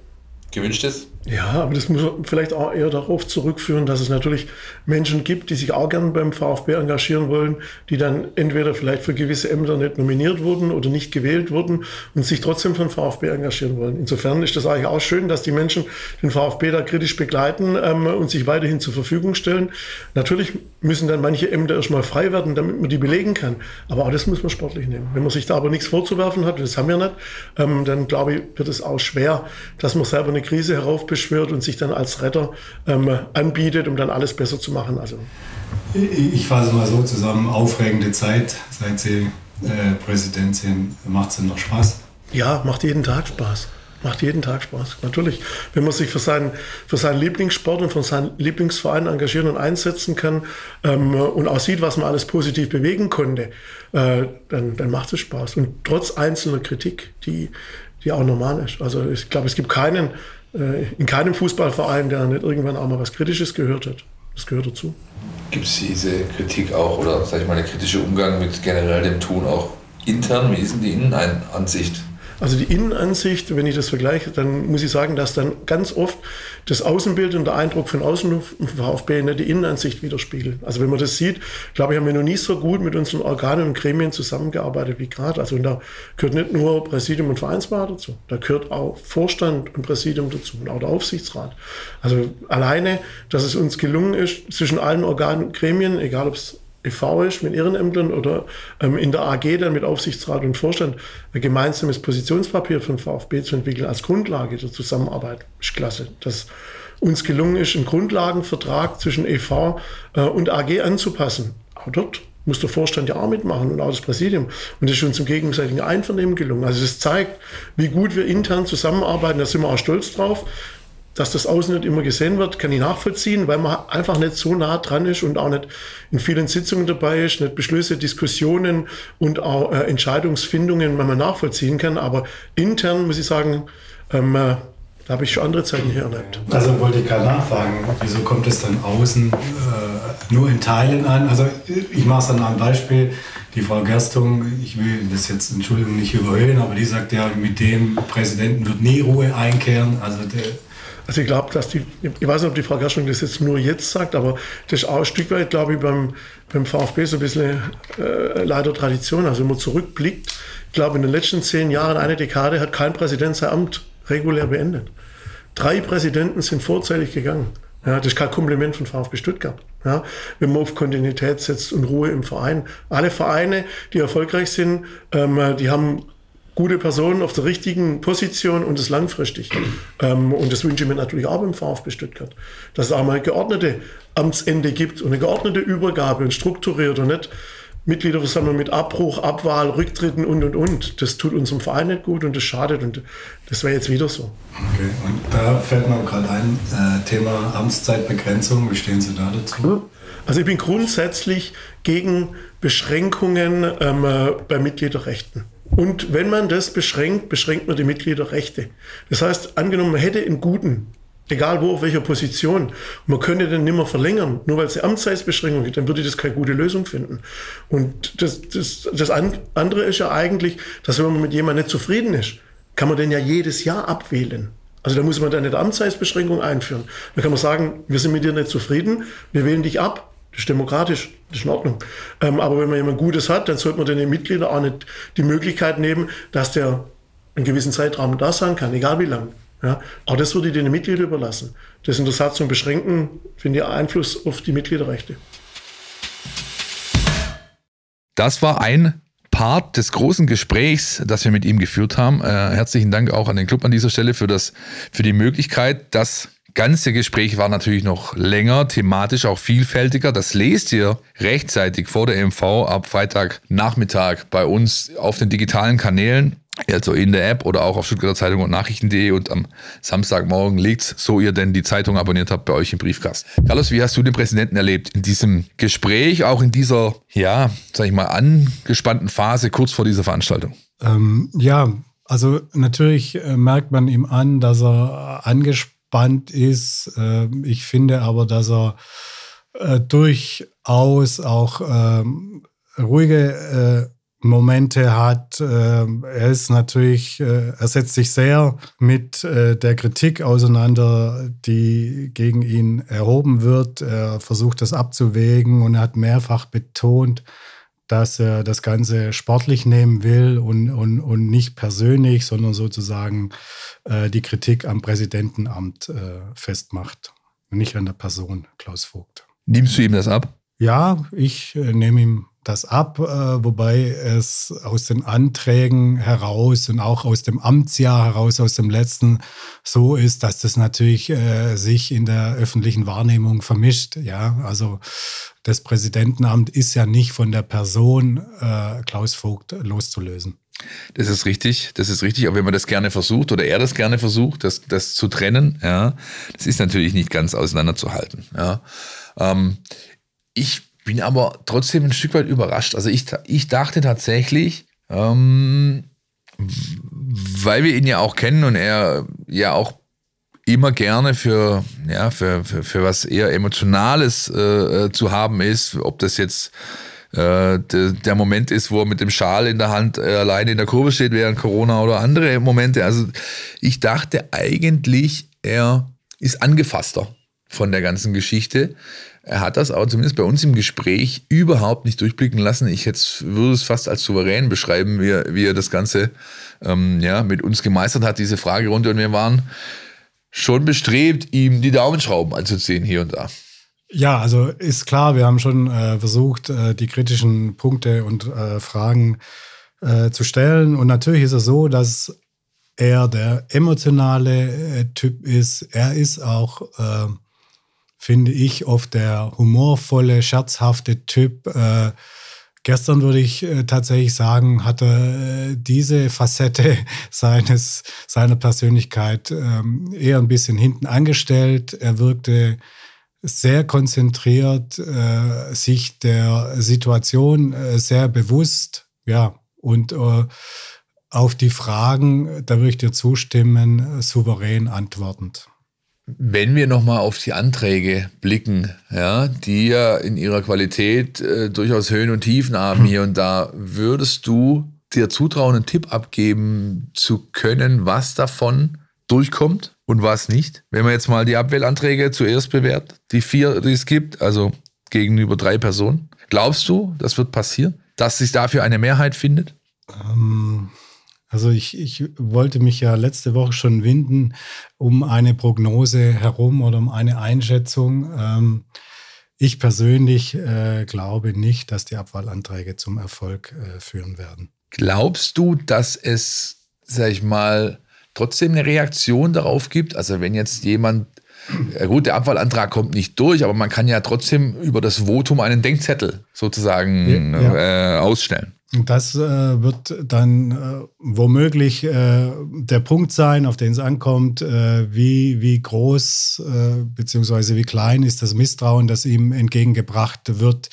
gewünscht ist? Ja, aber das muss man vielleicht auch eher darauf zurückführen, dass es natürlich Menschen gibt, die sich auch gern beim VfB engagieren wollen, die dann entweder vielleicht für gewisse Ämter nicht nominiert wurden oder nicht gewählt wurden und sich trotzdem von VfB engagieren wollen. Insofern ist das eigentlich auch schön, dass die Menschen den VfB da kritisch begleiten ähm, und sich weiterhin zur Verfügung stellen. Natürlich müssen dann manche Ämter erstmal frei werden, damit man die belegen kann. Aber auch das muss man sportlich nehmen. Wenn man sich da aber nichts vorzuwerfen hat, das haben wir nicht, ähm, dann glaube ich, wird es auch schwer, dass man selber eine Krise heraufbeschwört beschwört und sich dann als Retter ähm, anbietet, um dann alles besser zu machen. Also. Ich fasse mal so zusammen, aufregende Zeit, seit Sie äh, Präsident sind. Macht es denn noch Spaß? Ja, macht jeden Tag Spaß. Macht jeden Tag Spaß, natürlich. Wenn man sich für seinen, für seinen Lieblingssport und für seinen Lieblingsverein engagieren und einsetzen kann ähm, und auch sieht, was man alles positiv bewegen konnte, äh, dann, dann macht es Spaß. Und trotz einzelner Kritik, die, die auch normal ist. Also ich glaube, es gibt keinen in keinem Fußballverein, der nicht irgendwann auch mal was Kritisches gehört hat. Das gehört dazu. Gibt es diese Kritik auch oder sag ich mal der kritische Umgang mit generell dem Tun auch intern? Wie ist denn die Innenansicht? Also die Innenansicht, wenn ich das vergleiche, dann muss ich sagen, dass dann ganz oft das Außenbild und der Eindruck von außen vom VfB nicht die Innenansicht widerspiegelt. Also wenn man das sieht, glaube ich, haben wir noch nie so gut mit unseren Organen und Gremien zusammengearbeitet wie gerade. Also da gehört nicht nur Präsidium und Vereinsberater dazu, da gehört auch Vorstand und Präsidium dazu und auch der Aufsichtsrat. Also alleine, dass es uns gelungen ist, zwischen allen Organen und Gremien, egal ob es e.V. ist, mit Ehrenämtern oder ähm, in der AG dann mit Aufsichtsrat und Vorstand ein gemeinsames Positionspapier von VfB zu entwickeln als Grundlage der Zusammenarbeit. Ist klasse. Das uns gelungen ist, einen Grundlagenvertrag zwischen e.V. Äh, und AG anzupassen. Auch dort muss der Vorstand ja auch mitmachen und auch das Präsidium. Und das ist uns im gegenseitigen Einvernehmen gelungen. Also das zeigt, wie gut wir intern zusammenarbeiten. Da sind wir auch stolz drauf. Dass das außen nicht immer gesehen wird, kann ich nachvollziehen, weil man einfach nicht so nah dran ist und auch nicht in vielen Sitzungen dabei ist, nicht Beschlüsse, Diskussionen und auch äh, Entscheidungsfindungen, man nachvollziehen kann. Aber intern muss ich sagen, ähm, äh, da habe ich schon andere Zeiten hier erlebt. Also wollte ich gerade nachfragen, wieso kommt es dann außen äh, nur in Teilen an? Also ich mache es an einem Beispiel. Die Frau Gerstung, ich will das jetzt, Entschuldigung, nicht überhöhen, aber die sagt ja, mit dem Präsidenten wird nie Ruhe einkehren. Also der, also ich glaube, dass die, ich weiß nicht, ob die Frau Gerschung das jetzt nur jetzt sagt, aber das ist auch ein Stück weit, glaube ich, beim, beim VfB so ein bisschen äh, leider Tradition. Also wenn man zurückblickt, ich glaube, in den letzten zehn Jahren, eine Dekade, hat kein Präsident sein Amt regulär beendet. Drei Präsidenten sind vorzeitig gegangen. Ja, das ist kein Kompliment von VfB Stuttgart. Ja, wenn man auf Kontinuität setzt und Ruhe im Verein. Alle Vereine, die erfolgreich sind, ähm, die haben gute Personen auf der richtigen Position und das langfristig. Ähm, und das wünsche ich mir natürlich auch beim VfB Stuttgart. Dass es auch mal geordnete Amtsende gibt und eine geordnete Übergabe und strukturiert und nicht Mitgliederversammlung mit Abbruch, Abwahl, Rücktritten und und und. Das tut unserem Verein nicht gut und das schadet und das wäre jetzt wieder so. Okay, und da fällt mir gerade ein, äh, Thema Amtszeitbegrenzung. Wie stehen Sie da dazu? Also ich bin grundsätzlich gegen Beschränkungen ähm, äh, bei Mitgliederrechten. Und wenn man das beschränkt, beschränkt man die Mitgliederrechte. Das heißt, angenommen, man hätte einen guten Egal wo, auf welcher Position. man könnte den nicht mehr verlängern, nur weil es eine Amtszeitsbeschränkung gibt, dann würde ich das keine gute Lösung finden. Und das, das, das andere ist ja eigentlich, dass wenn man mit jemandem nicht zufrieden ist, kann man den ja jedes Jahr abwählen. Also da muss man dann eine Amtszeitsbeschränkung einführen. Da kann man sagen, wir sind mit dir nicht zufrieden, wir wählen dich ab. Das ist demokratisch, das ist in Ordnung. Ähm, aber wenn man jemand Gutes hat, dann sollte man den Mitgliedern auch nicht die Möglichkeit nehmen, dass der einen gewissen Zeitraum da sein kann, egal wie lang. Ja, auch das würde ich den Mitgliedern überlassen. Das in der Satzung beschränken, finde ich Einfluss auf die Mitgliederrechte. Das war ein Part des großen Gesprächs, das wir mit ihm geführt haben. Äh, herzlichen Dank auch an den Club an dieser Stelle für, das, für die Möglichkeit. Das ganze Gespräch war natürlich noch länger, thematisch auch vielfältiger. Das lest ihr rechtzeitig vor der MV ab Freitagnachmittag bei uns auf den digitalen Kanälen also in der App oder auch auf Stuttgarter Zeitung und Nachrichten.de und am Samstagmorgen liegt so ihr denn die Zeitung abonniert habt bei euch im Briefkasten. Carlos, wie hast du den Präsidenten erlebt in diesem Gespräch, auch in dieser, ja, sag ich mal, angespannten Phase kurz vor dieser Veranstaltung? Ähm, ja, also natürlich äh, merkt man ihm an, dass er angespannt ist. Äh, ich finde aber, dass er äh, durchaus auch ähm, ruhige äh, Momente hat. Ähm, er ist natürlich, äh, er setzt sich sehr mit der Kritik auseinander, die gegen ihn erhoben wird. Er versucht das abzuwägen und er hat mehrfach betont, dass er das Ganze sportlich nehmen will und, und, und nicht persönlich, sondern sozusagen äh, die Kritik am Präsidentenamt festmacht und nicht an der Person Klaus Vogt. Nimmst du ihm das ab? Ja, ich nehme ihm das ab, äh, wobei es aus den Anträgen heraus und auch aus dem Amtsjahr heraus, aus dem letzten, so ist, dass das natürlich äh, sich in der öffentlichen Wahrnehmung vermischt. Ja, also das Präsidentenamt ist ja nicht von der Person äh, Klaus Vogt loszulösen. Das ist richtig, das ist richtig. Aber wenn man das gerne versucht oder er das gerne versucht, das, das zu trennen, ja, das ist natürlich nicht ganz auseinanderzuhalten. Ja. Ähm, ich bin aber trotzdem ein Stück weit überrascht. Also ich, ich dachte tatsächlich, ähm, weil wir ihn ja auch kennen und er ja auch immer gerne für, ja, für, für, für was eher Emotionales äh, äh zu haben ist, ob das jetzt äh, de, der Moment ist, wo er mit dem Schal in der Hand äh, alleine in der Kurve steht während Corona oder andere Momente. Also ich dachte eigentlich, er ist angefasster von der ganzen Geschichte. Er hat das aber zumindest bei uns im Gespräch überhaupt nicht durchblicken lassen. Ich jetzt würde es fast als souverän beschreiben, wie er, wie er das Ganze ähm, ja, mit uns gemeistert hat, diese Fragerunde. Und wir waren schon bestrebt, ihm die Daumenschrauben anzuziehen hier und da. Ja, also ist klar, wir haben schon äh, versucht, äh, die kritischen Punkte und äh, Fragen äh, zu stellen. Und natürlich ist es so, dass er der emotionale äh, Typ ist. Er ist auch, äh, finde ich, oft der humorvolle, scherzhafte Typ. Gestern würde ich tatsächlich sagen, hat er diese Facette seines, seiner Persönlichkeit ähm, eher ein bisschen hinten angestellt. Er wirkte sehr konzentriert, äh, sich der Situation äh, sehr bewusst, ja, und äh, auf die Fragen, da würde ich dir zustimmen, souverän antwortend. Wenn wir nochmal auf die Anträge blicken, ja, die ja in ihrer Qualität äh, durchaus Höhen und Tiefen haben hier und da, würdest du dir zutrauen, einen Tipp abgeben zu können, was davon durchkommt und was nicht. Wenn man jetzt mal die Abwählanträge zuerst bewertet, die vier, die es gibt, also gegenüber drei Personen, glaubst du, das wird passieren, dass sich dafür eine Mehrheit findet? Ähm, also ich, ich wollte mich ja letzte Woche schon winden um eine Prognose herum oder um eine Einschätzung. Ähm, ich persönlich äh, glaube nicht, dass die Abwahlanträge zum Erfolg äh, führen werden. Glaubst du, dass es, sag ich mal, trotzdem eine Reaktion darauf gibt. Also wenn jetzt jemand, ja gut, der Abwahlantrag kommt nicht durch, aber man kann ja trotzdem über das Votum einen Denkzettel sozusagen ja, ja. Äh, ausstellen. Das äh, wird dann äh, womöglich äh, der Punkt sein, auf den es ankommt, äh, wie, wie groß äh, bzw. wie klein ist das Misstrauen, das ihm entgegengebracht wird,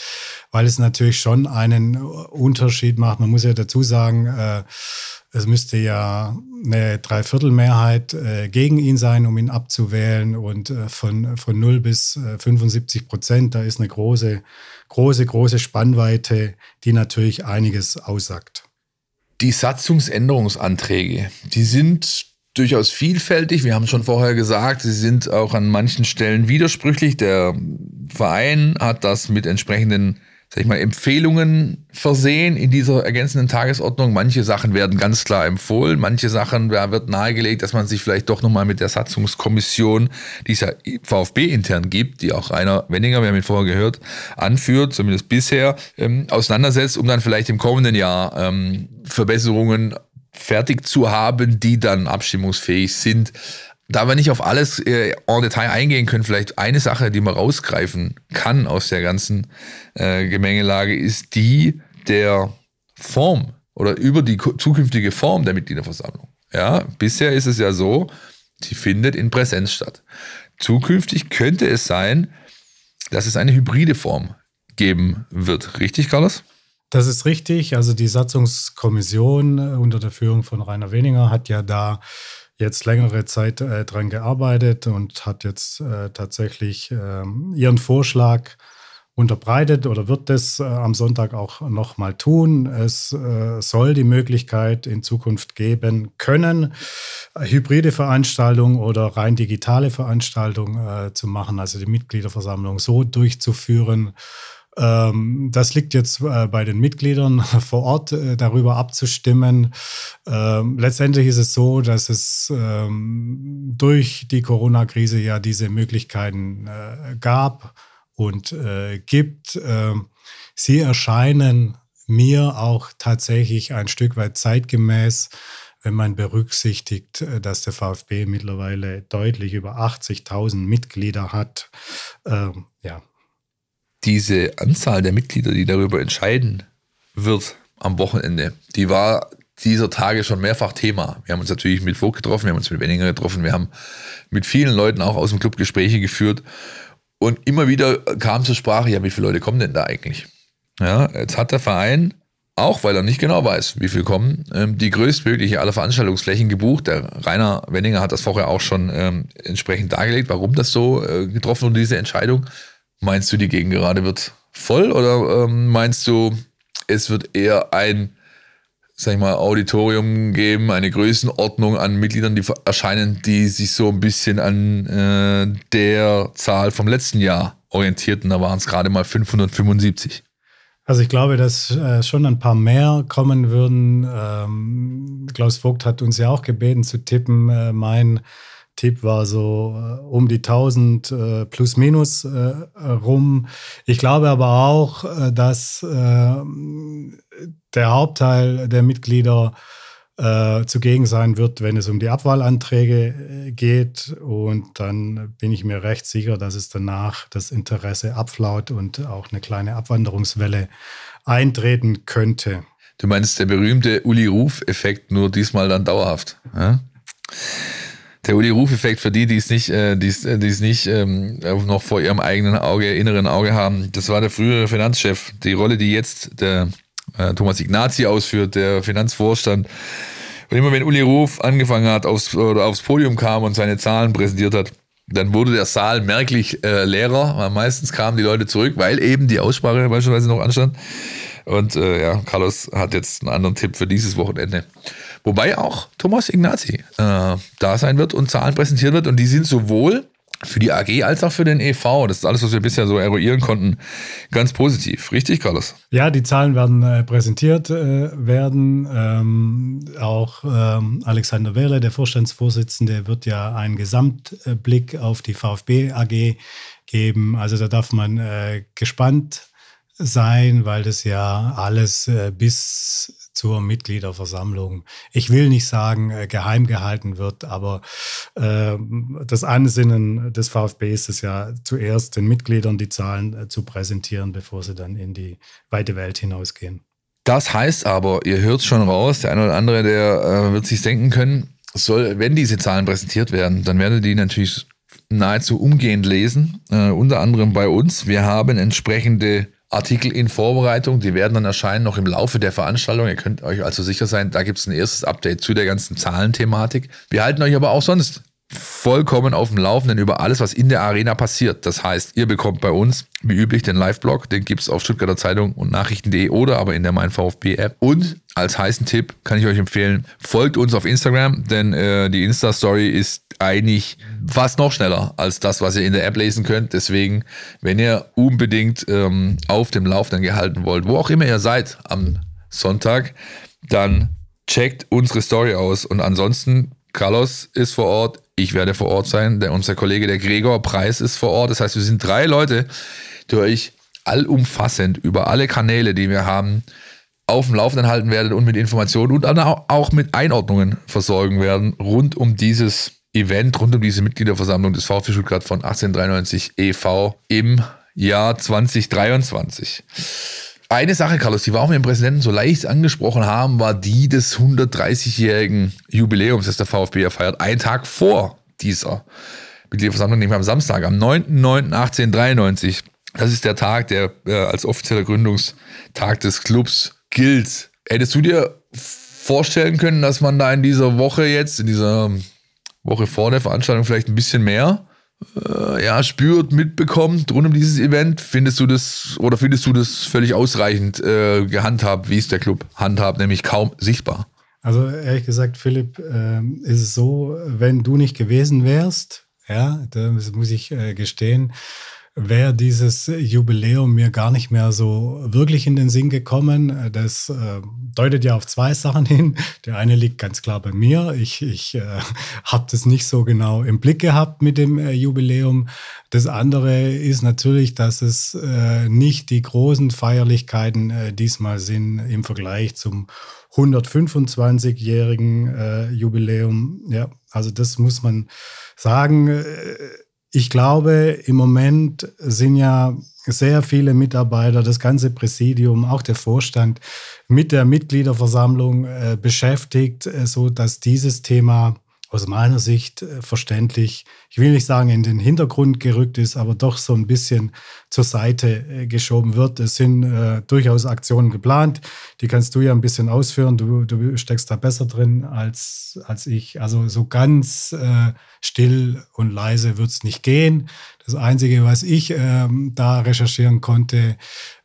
weil es natürlich schon einen Unterschied macht. Man muss ja dazu sagen, äh, es müsste ja eine Dreiviertelmehrheit äh, gegen ihn sein, um ihn abzuwählen. Und äh, von, von 0 bis äh, 75 Prozent, da ist eine große, große, große Spannweite, die natürlich einiges aussagt. Die Satzungsänderungsanträge, die sind durchaus vielfältig. Wir haben schon vorher gesagt, sie sind auch an manchen Stellen widersprüchlich. Der Verein hat das mit entsprechenden sag ich mal, Empfehlungen versehen in dieser ergänzenden Tagesordnung. Manche Sachen werden ganz klar empfohlen, manche Sachen da wird nahegelegt, dass man sich vielleicht doch nochmal mit der Satzungskommission, die es ja VfB intern gibt, die auch Rainer Wenninger, wir haben ihn vorher gehört, anführt, zumindest bisher, ähm, auseinandersetzt, um dann vielleicht im kommenden Jahr ähm, Verbesserungen fertig zu haben, die dann abstimmungsfähig sind. Da wir nicht auf alles äh, en Detail eingehen können, vielleicht eine Sache, die man rausgreifen kann aus der ganzen äh, Gemengelage, ist die der Form oder über die zukünftige Form der Mitgliederversammlung. Ja, bisher ist es ja so, sie findet in Präsenz statt. Zukünftig könnte es sein, dass es eine hybride Form geben wird. Richtig, Carlos? Das ist richtig. Also die Satzungskommission äh, unter der Führung von Rainer Weninger hat ja da jetzt längere Zeit äh, dran gearbeitet und hat jetzt äh, tatsächlich äh, ihren Vorschlag unterbreitet oder wird das äh, am Sonntag auch nochmal tun. Es äh, soll die Möglichkeit in Zukunft geben können, hybride Veranstaltungen oder rein digitale Veranstaltungen äh, zu machen, also die Mitgliederversammlung so durchzuführen, das liegt jetzt äh, bei den Mitgliedern vor Ort, äh, darüber abzustimmen. Ähm, letztendlich ist es so, dass es ähm, durch die Corona-Krise ja diese Möglichkeiten äh, gab und gibt. Sie erscheinen mir auch tatsächlich ein Stück weit zeitgemäß wenn man berücksichtigt, dass der VfB mittlerweile deutlich über 80.000 Mitglieder hat. Ähm, ja, diese Anzahl der Mitglieder, die darüber entscheiden wird am Wochenende, die war dieser Tage schon mehrfach Thema. Wir haben uns natürlich mit Vogt getroffen, wir haben uns mit Wenninger getroffen, wir haben mit vielen Leuten auch aus dem Club Gespräche geführt und immer wieder kam zur Sprache, ja, wie viele Leute kommen denn da eigentlich? Ja, jetzt hat der Verein, auch weil er nicht genau weiß, wie viele kommen, ähm, die größtmögliche aller Veranstaltungsflächen gebucht. Der Rainer Wenninger hat das vorher auch schon ähm, entsprechend dargelegt, warum das so äh, getroffen wurde, diese Entscheidung. Meinst du, die Gegend gerade wird voll oder ähm, meinst du, es wird eher ein, sag ich mal, Auditorium geben, eine Größenordnung an Mitgliedern, die erscheinen, die sich so ein bisschen an äh, der Zahl vom letzten Jahr orientierten? Da waren es gerade mal 575. Also ich glaube, dass äh, schon ein paar mehr kommen würden. Ähm, Klaus Vogt hat uns ja auch gebeten zu tippen. Äh, mein Tipp war so äh, um die 1000 äh, plus minus äh, rum. Ich glaube aber auch, äh, dass äh, der Hauptteil der Mitglieder äh, zugegen sein wird, wenn es um die Abwahlanträge geht. Und dann bin ich mir recht sicher, dass es danach das Interesse abflaut und auch eine kleine Abwanderungswelle eintreten könnte. Du meinst der berühmte Uli-Ruf-Effekt, nur diesmal dann dauerhaft. Ja? Der Uli-Ruf-Effekt für die, die es nicht, äh, die es, äh, die es nicht ähm, noch vor ihrem eigenen Auge, inneren Auge haben, das war der frühere Finanzchef. Die Rolle, die jetzt der äh, Thomas Ignazi ausführt, der Finanzvorstand. Und immer wenn Uli Ruf angefangen hat, aufs, oder aufs Podium kam und seine Zahlen präsentiert hat, dann wurde der Saal merklich äh, leerer. Meistens kamen die Leute zurück, weil eben die Aussprache beispielsweise noch anstand. Und äh, ja, Carlos hat jetzt einen anderen Tipp für dieses Wochenende. Wobei auch Thomas Ignazi äh, da sein wird und Zahlen präsentieren wird. Und die sind sowohl für die AG als auch für den EV, das ist alles, was wir bisher so eruieren konnten, ganz positiv. Richtig, Carlos? Ja, die Zahlen werden äh, präsentiert äh, werden. Ähm, auch ähm, Alexander Wehle, der Vorstandsvorsitzende, wird ja einen Gesamtblick auf die VfB AG geben. Also da darf man äh, gespannt sein, weil das ja alles äh, bis zur Mitgliederversammlung, ich will nicht sagen, äh, geheim gehalten wird, aber äh, das Ansinnen des VfB ist es ja zuerst den Mitgliedern die Zahlen äh, zu präsentieren, bevor sie dann in die weite Welt hinausgehen. Das heißt aber, ihr hört schon raus, der eine oder andere, der äh, wird sich denken können, soll, wenn diese Zahlen präsentiert werden, dann werdet ihr die natürlich nahezu umgehend lesen, äh, unter anderem bei uns. Wir haben entsprechende Artikel in Vorbereitung. Die werden dann erscheinen noch im Laufe der Veranstaltung. Ihr könnt euch also sicher sein, da gibt es ein erstes Update zu der ganzen Zahlenthematik. Wir halten euch aber auch sonst vollkommen auf dem Laufenden über alles, was in der Arena passiert. Das heißt, ihr bekommt bei uns, wie üblich, den Live-Blog. Den gibt es auf Stuttgarter Zeitung und Nachrichten.de oder aber in der Mein VfB-App. Und als heißen Tipp kann ich euch empfehlen, folgt uns auf Instagram, denn äh, die Insta-Story ist eigentlich fast noch schneller als das, was ihr in der App lesen könnt. Deswegen, wenn ihr unbedingt ähm, auf dem Laufenden gehalten wollt, wo auch immer ihr seid am Sonntag, dann checkt unsere Story aus. Und ansonsten, Carlos ist vor Ort, ich werde vor Ort sein, der, unser Kollege, der Gregor Preis, ist vor Ort. Das heißt, wir sind drei Leute, die euch allumfassend über alle Kanäle, die wir haben, auf dem Laufenden halten werden und mit Informationen und auch mit Einordnungen versorgen werden rund um dieses Event rund um diese Mitgliederversammlung des VfB Stuttgart von 1893 e.V. im Jahr 2023. Eine Sache, Carlos, die wir auch mit dem Präsidenten so leicht angesprochen haben, war die des 130-jährigen Jubiläums, das der VfB ja feiert, einen Tag vor dieser Mitgliederversammlung, nämlich am Samstag, am 9.9.1893. Das ist der Tag, der äh, als offizieller Gründungstag des Clubs gilt. Hättest du dir vorstellen können, dass man da in dieser Woche jetzt, in dieser Woche vor der Veranstaltung vielleicht ein bisschen mehr äh, ja, spürt, mitbekommt rund um dieses Event. Findest du das oder findest du das völlig ausreichend äh, gehandhabt, wie es der Club handhabt, nämlich kaum sichtbar? Also ehrlich gesagt, Philipp, äh, ist es so, wenn du nicht gewesen wärst, ja, das muss ich äh, gestehen, wäre dieses Jubiläum mir gar nicht mehr so wirklich in den Sinn gekommen. Das äh, deutet ja auf zwei Sachen hin. Der eine liegt ganz klar bei mir. Ich, ich äh, habe das nicht so genau im Blick gehabt mit dem äh, Jubiläum. Das andere ist natürlich, dass es äh, nicht die großen Feierlichkeiten äh, diesmal sind im Vergleich zum 125-jährigen äh, Jubiläum. Ja, also das muss man sagen ich glaube, im Moment sind ja sehr viele Mitarbeiter, das ganze Präsidium, auch der Vorstand mit der Mitgliederversammlung äh, beschäftigt, äh, so dass dieses Thema aus meiner Sicht äh, verständlich, ich will nicht sagen in den Hintergrund gerückt ist, aber doch so ein bisschen zur Seite äh, geschoben wird. Es sind äh, durchaus Aktionen geplant, die kannst du ja ein bisschen ausführen. Du, du steckst da besser drin als, als ich. Also so ganz äh, still und leise wird es nicht gehen. Das Einzige, was ich ähm, da recherchieren konnte,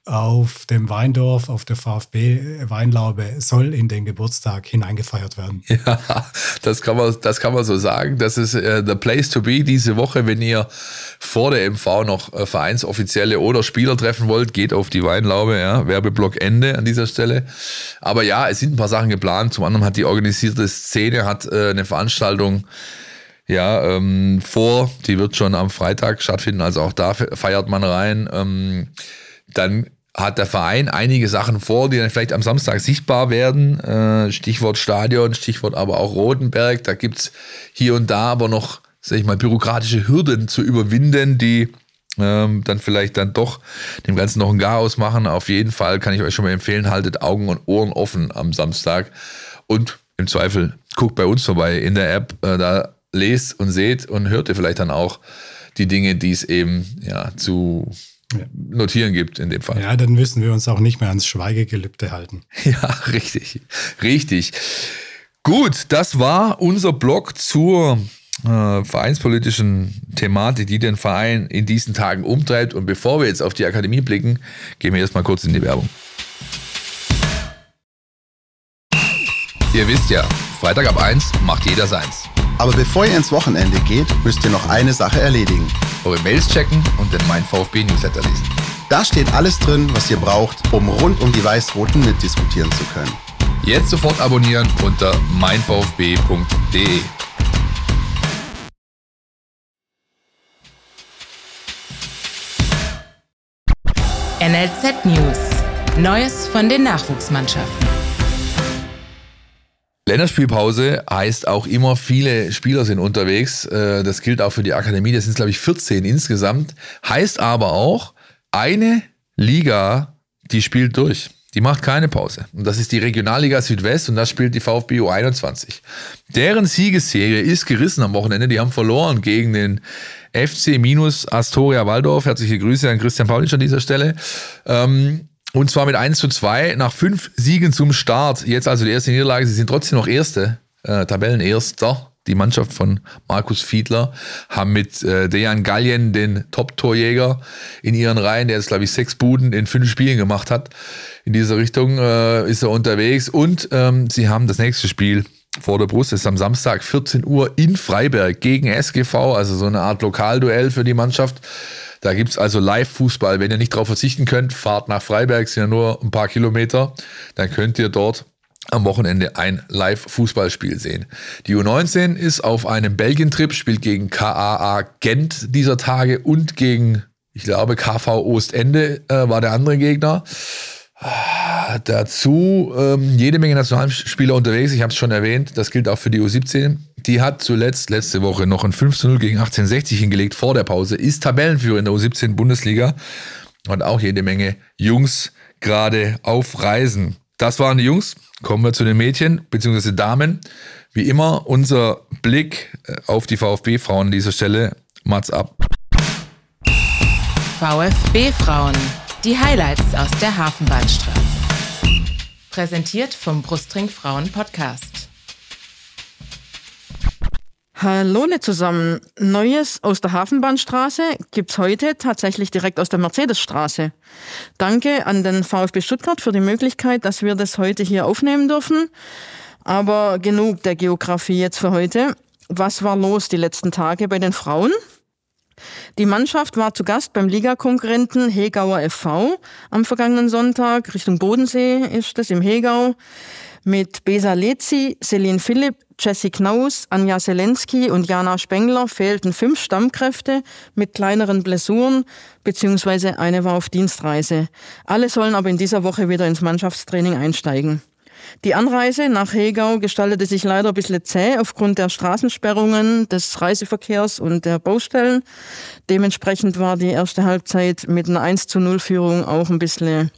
auf dem Weindorf, auf der VfB Weinlaube soll in den Geburtstag hineingefeiert werden. Ja, das kann man, das kann man so sagen. Das ist äh, the place to be diese Woche, wenn ihr vor der MV noch äh, Vereinsoffizielle oder Spieler treffen wollt, geht auf die Weinlaube, ja, Werbeblock Ende an dieser Stelle. Aber ja, es sind ein paar Sachen geplant. Zum anderen hat die organisierte Szene hat äh, eine Veranstaltung ja, ähm, vor. Die wird schon am Freitag stattfinden, also auch da feiert man rein. Ähm, dann hat der Verein einige Sachen vor, die dann vielleicht am Samstag sichtbar werden. Äh, Stichwort Stadion, Stichwort aber auch Rotenberg. Da gibt es hier und da aber noch, sag ich mal, bürokratische Hürden zu überwinden, die ähm, dann vielleicht dann doch dem Ganzen noch ein Garaus machen. Auf jeden Fall kann ich euch schon mal empfehlen, haltet Augen und Ohren offen am Samstag und im Zweifel guckt bei uns vorbei in der App. Äh, da lest und seht und hört ihr vielleicht dann auch die Dinge, die es eben ja, zu notieren gibt in dem Fall. Ja, dann müssen wir uns auch nicht mehr ans Schweigegelübde halten. Ja, richtig. Richtig. Gut, das war unser Blog zur äh, vereinspolitischen Thematik, die den Verein in diesen Tagen umtreibt. Und bevor wir jetzt auf die Akademie blicken, gehen wir erstmal kurz in die Werbung. Ihr wisst ja, Freitag ab 1 macht jeder seins. Aber bevor ihr ins Wochenende geht, müsst ihr noch eine Sache erledigen. Eure Mails checken und den Mein VfB Newsletter lesen. Da steht alles drin, was ihr braucht, um rund um die Weiß-Roten mitdiskutieren zu können. Jetzt sofort abonnieren unter meinvfb.de. NLZ News. Neues von den Nachwuchsmannschaften. Länderspielpause heißt auch immer, viele Spieler sind unterwegs. Äh, das gilt auch für die Akademie. Das sind, glaube ich, 14 insgesamt. Heißt aber auch, eine Liga, die spielt durch. Die macht keine Pause. Und das ist die Regionalliga Südwest und das spielt die VfB U21. Deren Siegesserie ist gerissen am Wochenende. Die haben verloren gegen den FC minus Astoria Waldorf. Herzliche Grüße an Christian Paulitsch an dieser Stelle. Ähm, und zwar mit 1 zu 2 nach fünf Siegen zum Start. Jetzt also die erste Niederlage. Sie sind trotzdem noch Erste, äh, Tabellenerster. Die Mannschaft von Markus Fiedler haben mit äh, Dejan Gallien den Top-Torjäger in ihren Reihen, der jetzt, glaube ich, sechs Buden in fünf Spielen gemacht hat. In dieser Richtung äh, ist er unterwegs. Und ähm, sie haben das nächste Spiel vor der Brust. Das ist am Samstag 14 Uhr in Freiberg gegen SGV, also so eine Art Lokalduell für die Mannschaft. Da gibt es also Live-Fußball. Wenn ihr nicht darauf verzichten könnt, fahrt nach Freiberg, sind ja nur ein paar Kilometer, dann könnt ihr dort am Wochenende ein Live-Fußballspiel sehen. Die U19 ist auf einem Belgien-Trip, spielt gegen KAA Gent dieser Tage und gegen, ich glaube, KV Ostende äh, war der andere Gegner. Dazu ähm, jede Menge Nationalspieler unterwegs, ich habe es schon erwähnt, das gilt auch für die U17. Die hat zuletzt letzte Woche noch ein 5 0 gegen 1860 hingelegt vor der Pause, ist Tabellenführer in der U17 Bundesliga und auch jede Menge Jungs gerade auf Reisen. Das waren die Jungs. Kommen wir zu den Mädchen bzw. Damen. Wie immer unser Blick äh, auf die VfB-Frauen an dieser Stelle. Mats ab. VfB-Frauen. Die Highlights aus der Hafenbahnstraße. Präsentiert vom Brustring Frauen Podcast. Hallo zusammen. Neues aus der Hafenbahnstraße gibt's heute tatsächlich direkt aus der Mercedesstraße. Danke an den VfB Stuttgart für die Möglichkeit, dass wir das heute hier aufnehmen dürfen. Aber genug der Geografie jetzt für heute. Was war los die letzten Tage bei den Frauen? Die Mannschaft war zu Gast beim Ligakonkurrenten Hegauer FV am vergangenen Sonntag. Richtung Bodensee ist das im Hegau. Mit Besa Lezi, Celine Philipp, Jessie Knaus, Anja Selensky und Jana Spengler fehlten fünf Stammkräfte mit kleineren Blessuren, beziehungsweise eine war auf Dienstreise. Alle sollen aber in dieser Woche wieder ins Mannschaftstraining einsteigen. Die Anreise nach Hegau gestaltete sich leider ein bisschen zäh aufgrund der Straßensperrungen, des Reiseverkehrs und der Baustellen. Dementsprechend war die erste Halbzeit mit einer 1 zu 0 Führung auch ein bisschen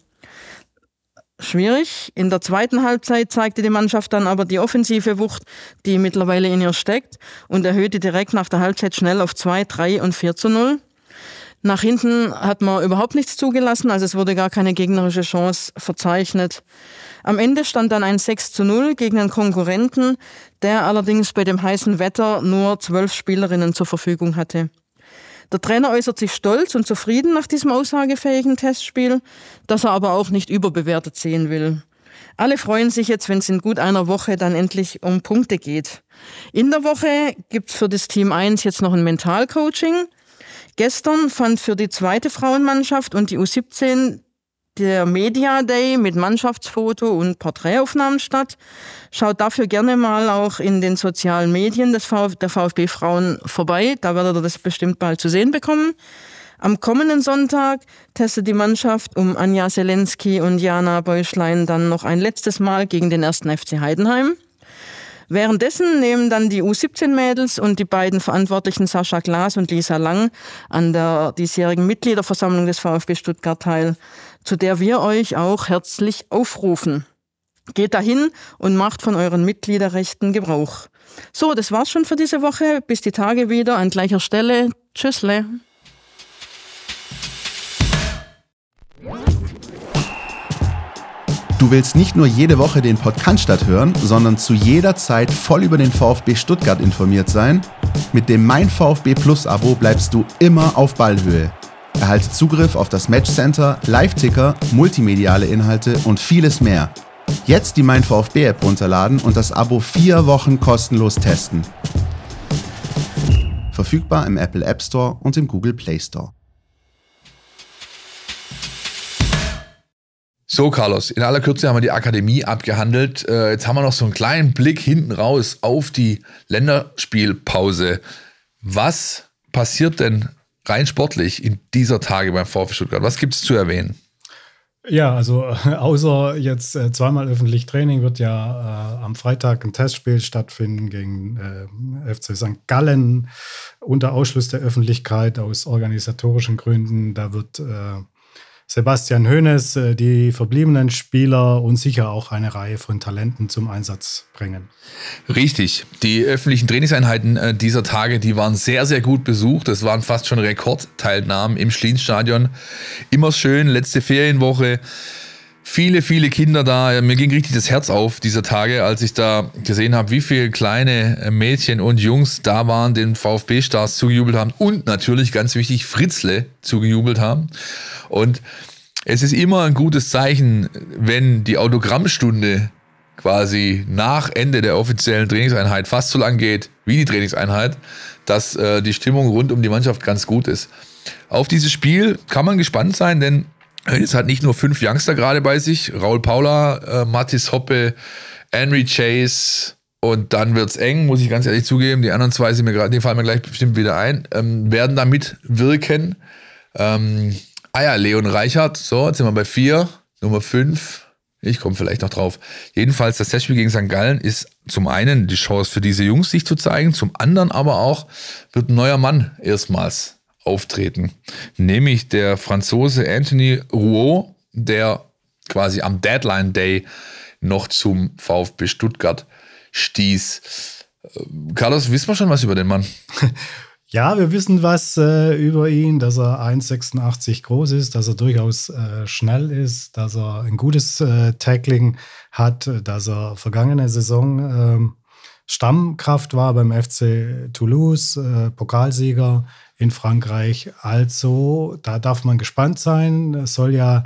schwierig. In der zweiten Halbzeit zeigte die Mannschaft dann aber die offensive Wucht, die mittlerweile in ihr steckt und erhöhte direkt nach der Halbzeit schnell auf 2, 3 und 4 zu 0. Nach hinten hat man überhaupt nichts zugelassen, also es wurde gar keine gegnerische Chance verzeichnet. Am Ende stand dann ein 6 zu 0 gegen einen Konkurrenten, der allerdings bei dem heißen Wetter nur zwölf Spielerinnen zur Verfügung hatte. Der Trainer äußert sich stolz und zufrieden nach diesem aussagefähigen Testspiel, das er aber auch nicht überbewertet sehen will. Alle freuen sich jetzt, wenn es in gut einer Woche dann endlich um Punkte geht. In der Woche gibt's für das Team 1 jetzt noch ein Mentalcoaching. Gestern fand für die zweite Frauenmannschaft und die U17 der Media Day mit Mannschaftsfoto und Porträtaufnahmen statt. Schaut dafür gerne mal auch in den sozialen Medien des Vf der VfB Frauen vorbei. Da werdet ihr das bestimmt bald zu sehen bekommen. Am kommenden Sonntag testet die Mannschaft um Anja Selensky und Jana Beuschlein dann noch ein letztes Mal gegen den ersten FC Heidenheim. Währenddessen nehmen dann die U17-Mädels und die beiden Verantwortlichen Sascha Glas und Lisa Lang an der diesjährigen Mitgliederversammlung des VfB Stuttgart teil, zu der wir euch auch herzlich aufrufen. Geht dahin und macht von euren Mitgliederrechten Gebrauch. So, das war's schon für diese Woche. Bis die Tage wieder an gleicher Stelle. Tschüssle. Du willst nicht nur jede Woche den Podcast hören, sondern zu jeder Zeit voll über den VfB Stuttgart informiert sein? Mit dem Mein VfB Plus Abo bleibst du immer auf Ballhöhe. Erhalte Zugriff auf das Matchcenter, Live-Ticker, multimediale Inhalte und vieles mehr. Jetzt die Mein VfB App runterladen und das Abo vier Wochen kostenlos testen. Verfügbar im Apple App Store und im Google Play Store. So, Carlos, in aller Kürze haben wir die Akademie abgehandelt. Äh, jetzt haben wir noch so einen kleinen Blick hinten raus auf die Länderspielpause. Was passiert denn rein sportlich in dieser Tage beim VfB Stuttgart? Was gibt es zu erwähnen? Ja, also äh, außer jetzt äh, zweimal öffentlich Training wird ja äh, am Freitag ein Testspiel stattfinden gegen äh, FC St. Gallen unter Ausschluss der Öffentlichkeit aus organisatorischen Gründen. Da wird äh, Sebastian Hoeneß äh, die verbliebenen Spieler und sicher auch eine Reihe von Talenten zum Einsatz bringen. Richtig. Die öffentlichen Trainingseinheiten äh, dieser Tage, die waren sehr, sehr gut besucht. Es waren fast schon Rekordteilnahmen im Schlienstadion. Immer schön, letzte Ferienwoche. Viele, viele Kinder da. Mir ging richtig das Herz auf dieser Tage, als ich da gesehen habe, wie viele kleine äh, Mädchen und Jungs da waren, den VfB-Stars zugejubelt haben und natürlich ganz wichtig Fritzle zugejubelt haben. Und es ist immer ein gutes Zeichen, wenn die Autogrammstunde quasi nach Ende der offiziellen Trainingseinheit fast so lang geht wie die Trainingseinheit, dass äh, die Stimmung rund um die Mannschaft ganz gut ist. Auf dieses Spiel kann man gespannt sein, denn es hat nicht nur fünf Youngster gerade bei sich, Raul Paula, äh, Mathis Hoppe, Henry Chase und dann wird es eng, muss ich ganz ehrlich zugeben. Die anderen zwei sind mir gerade, die fallen mir gleich bestimmt wieder ein, ähm, werden da mitwirken. Ähm, Ah ja, Leon Reichert. So, jetzt sind wir bei vier. Nummer fünf. Ich komme vielleicht noch drauf. Jedenfalls, das Testspiel gegen St. Gallen ist zum einen die Chance für diese Jungs, sich zu zeigen. Zum anderen aber auch wird ein neuer Mann erstmals auftreten. Nämlich der Franzose Anthony Rouault, der quasi am Deadline Day noch zum VfB Stuttgart stieß. Äh, Carlos, wissen wir schon was über den Mann? Ja, wir wissen was äh, über ihn, dass er 1,86 groß ist, dass er durchaus äh, schnell ist, dass er ein gutes äh, Tackling hat, dass er vergangene Saison ähm, Stammkraft war beim FC Toulouse, äh, Pokalsieger in Frankreich. Also, da darf man gespannt sein. Es soll ja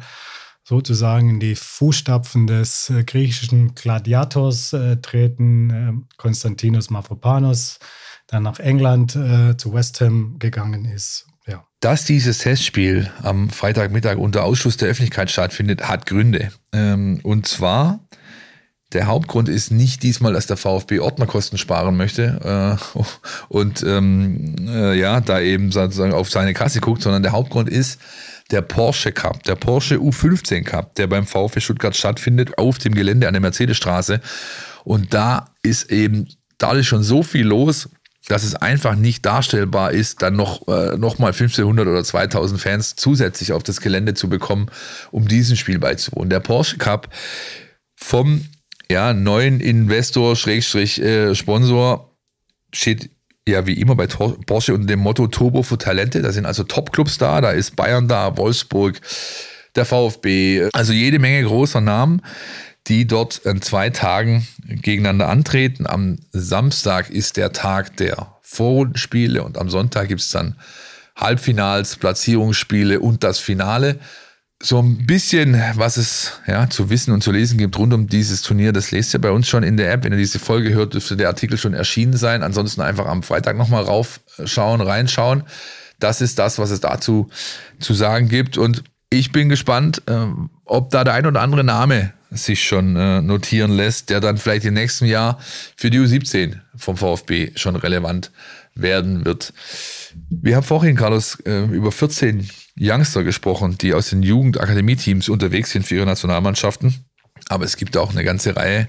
sozusagen in die Fußstapfen des äh, griechischen Gladiators äh, treten, Konstantinos Mavropanos dann nach England äh, zu West Ham gegangen ist. Ja. Dass dieses Testspiel am Freitagmittag unter Ausschluss der Öffentlichkeit stattfindet, hat Gründe. Ähm, und zwar, der Hauptgrund ist nicht diesmal, dass der VfB Ordnerkosten sparen möchte äh, und ähm, äh, ja, da eben sozusagen auf seine Kasse guckt, sondern der Hauptgrund ist, der Porsche Cup, der Porsche U15 Cup, der beim VfB Stuttgart stattfindet, auf dem Gelände an der Mercedesstraße. Und da ist eben dadurch schon so viel los, dass es einfach nicht darstellbar ist, dann noch, äh, noch mal 1500 oder 2000 Fans zusätzlich auf das Gelände zu bekommen, um diesem Spiel beizuwohnen. Der Porsche Cup vom ja, neuen Investor, Schrägstrich, äh, Sponsor, steht ja wie immer bei Porsche unter dem Motto Turbo für Talente. Da sind also Top-Clubs da, da ist Bayern da, Wolfsburg, der VfB, also jede Menge großer Namen die dort in zwei Tagen gegeneinander antreten. Am Samstag ist der Tag der Vorrundenspiele und am Sonntag gibt es dann Halbfinals, Platzierungsspiele und das Finale. So ein bisschen, was es ja, zu wissen und zu lesen gibt rund um dieses Turnier, das lest ihr bei uns schon in der App. Wenn ihr diese Folge hört, dürfte der Artikel schon erschienen sein. Ansonsten einfach am Freitag nochmal raufschauen, reinschauen. Das ist das, was es dazu zu sagen gibt. Und ich bin gespannt, äh, ob da der ein oder andere Name sich schon äh, notieren lässt, der dann vielleicht im nächsten Jahr für die U17 vom VfB schon relevant werden wird. Wir haben vorhin, Carlos, äh, über 14 Youngster gesprochen, die aus den Jugendakademie-Teams unterwegs sind für ihre Nationalmannschaften. Aber es gibt auch eine ganze Reihe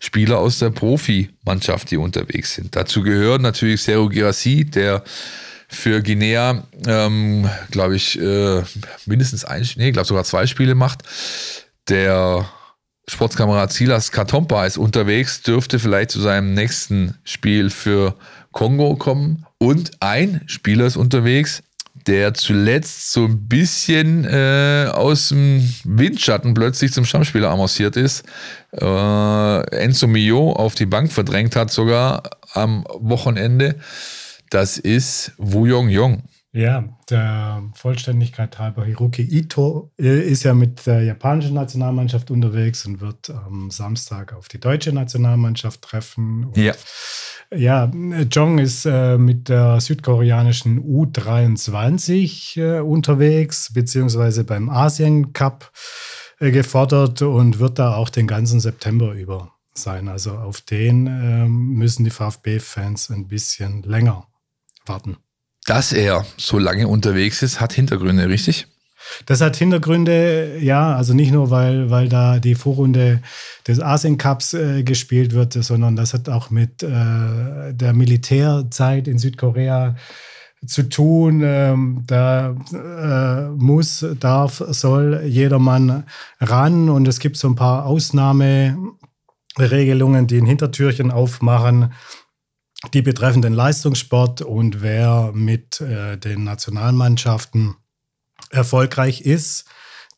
Spieler aus der Profimannschaft, die unterwegs sind. Dazu gehört natürlich Sergio Girassi, der für Guinea, ähm, glaube ich, äh, mindestens ein, nee, glaube sogar zwei Spiele macht. Der Sportskamerad Silas Katompa ist unterwegs, dürfte vielleicht zu seinem nächsten Spiel für Kongo kommen. Und ein Spieler ist unterwegs, der zuletzt so ein bisschen äh, aus dem Windschatten plötzlich zum Stammspieler avanciert ist. Äh, Enzo Mio auf die Bank verdrängt hat, sogar am Wochenende. Das ist Wu Yong Yong. Ja, der Vollständigkeit halber Hiroki Ito äh, ist ja mit der japanischen Nationalmannschaft unterwegs und wird am Samstag auf die deutsche Nationalmannschaft treffen. Ja. Ja, Jong ist äh, mit der südkoreanischen U23 äh, unterwegs, beziehungsweise beim Asien Cup äh, gefordert und wird da auch den ganzen September über sein. Also auf den ähm, müssen die VfB-Fans ein bisschen länger warten. Dass er so lange unterwegs ist, hat Hintergründe, richtig? Das hat Hintergründe, ja, also nicht nur, weil, weil da die Vorrunde des Asien Cups äh, gespielt wird, sondern das hat auch mit äh, der Militärzeit in Südkorea zu tun. Ähm, da äh, muss, darf, soll jedermann ran und es gibt so ein paar Ausnahmeregelungen, die ein Hintertürchen aufmachen. Die betreffen den Leistungssport und wer mit äh, den Nationalmannschaften erfolgreich ist,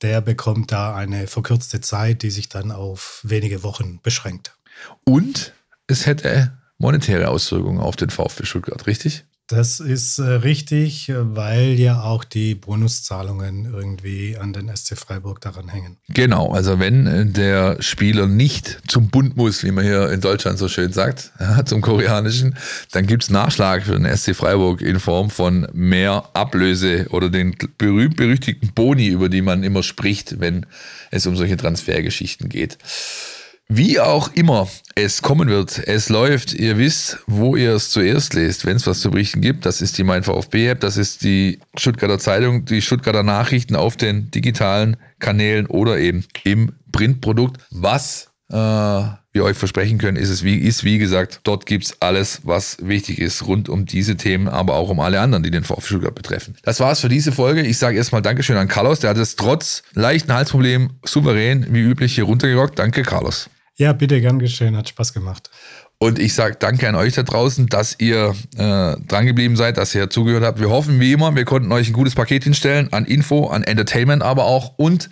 der bekommt da eine verkürzte Zeit, die sich dann auf wenige Wochen beschränkt. Und es hätte monetäre Auswirkungen auf den VfB Stuttgart, richtig? Das ist äh, richtig, weil ja auch die Bonuszahlungen irgendwie an den SC Freiburg daran hängen. Genau, also wenn äh, der Spieler nicht zum Bund muss, wie man hier in Deutschland so schön sagt, zum koreanischen, dann gibt es Nachschlag für den SC Freiburg in Form von mehr Ablöse oder den berühmt-berüchtigten Boni, über die man immer spricht, wenn es um solche Transfergeschichten geht. Wie auch immer es kommen wird, es läuft. Ihr wisst, wo ihr es zuerst lest, wenn es was zu berichten gibt. Das ist die Mein VfB-App, das ist die Stuttgarter Zeitung, die Stuttgarter Nachrichten auf den digitalen Kanälen oder eben im Printprodukt. Was äh, wir euch versprechen können, ist es wie, ist wie gesagt, dort gibt's alles, was wichtig ist rund um diese Themen, aber auch um alle anderen, die den VfB Stuttgart betreffen. Das war's für diese Folge. Ich sage erstmal Dankeschön an Carlos, der hat es trotz leichten Halsproblem souverän wie üblich hier runtergerockt. Danke, Carlos. Ja, bitte, gern geschehen, hat Spaß gemacht. Und ich sage danke an euch da draußen, dass ihr äh, drangeblieben seid, dass ihr zugehört habt. Wir hoffen wie immer, wir konnten euch ein gutes Paket hinstellen an Info, an Entertainment aber auch und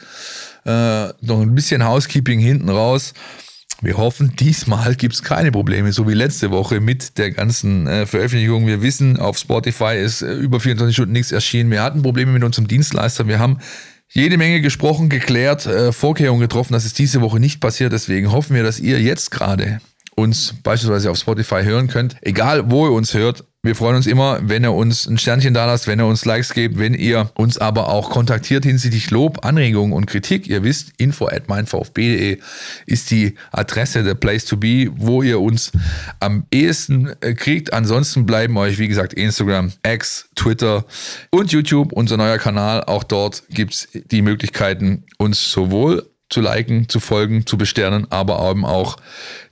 äh, noch ein bisschen Housekeeping hinten raus. Wir hoffen, diesmal gibt es keine Probleme, so wie letzte Woche mit der ganzen äh, Veröffentlichung. Wir wissen, auf Spotify ist äh, über 24 Stunden nichts erschienen. Wir hatten Probleme mit unserem Dienstleister. Wir haben jede Menge gesprochen, geklärt, äh, Vorkehrungen getroffen, dass es diese Woche nicht passiert. Deswegen hoffen wir, dass ihr jetzt gerade uns beispielsweise auf Spotify hören könnt. Egal, wo ihr uns hört. Wir freuen uns immer, wenn ihr uns ein Sternchen da lasst, wenn ihr uns Likes gebt, wenn ihr uns aber auch kontaktiert hinsichtlich Lob, Anregungen und Kritik. Ihr wisst, info at meinvfb.de ist die Adresse, der Place to be, wo ihr uns am ehesten äh, kriegt. Ansonsten bleiben euch, wie gesagt, Instagram, X, Twitter und YouTube, unser neuer Kanal. Auch dort gibt es die Möglichkeiten, uns sowohl zu liken, zu folgen, zu besternen, aber eben auch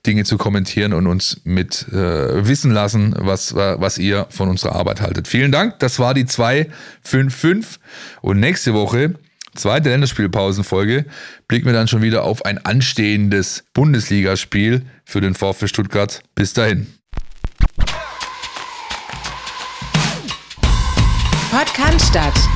Dinge zu kommentieren und uns mit äh, wissen lassen, was, was ihr von unserer Arbeit haltet. Vielen Dank. Das war die 255 und nächste Woche, zweite Länderspielpausenfolge, blicken wir dann schon wieder auf ein anstehendes Bundesligaspiel für den VfB Stuttgart. Bis dahin. Podcast statt.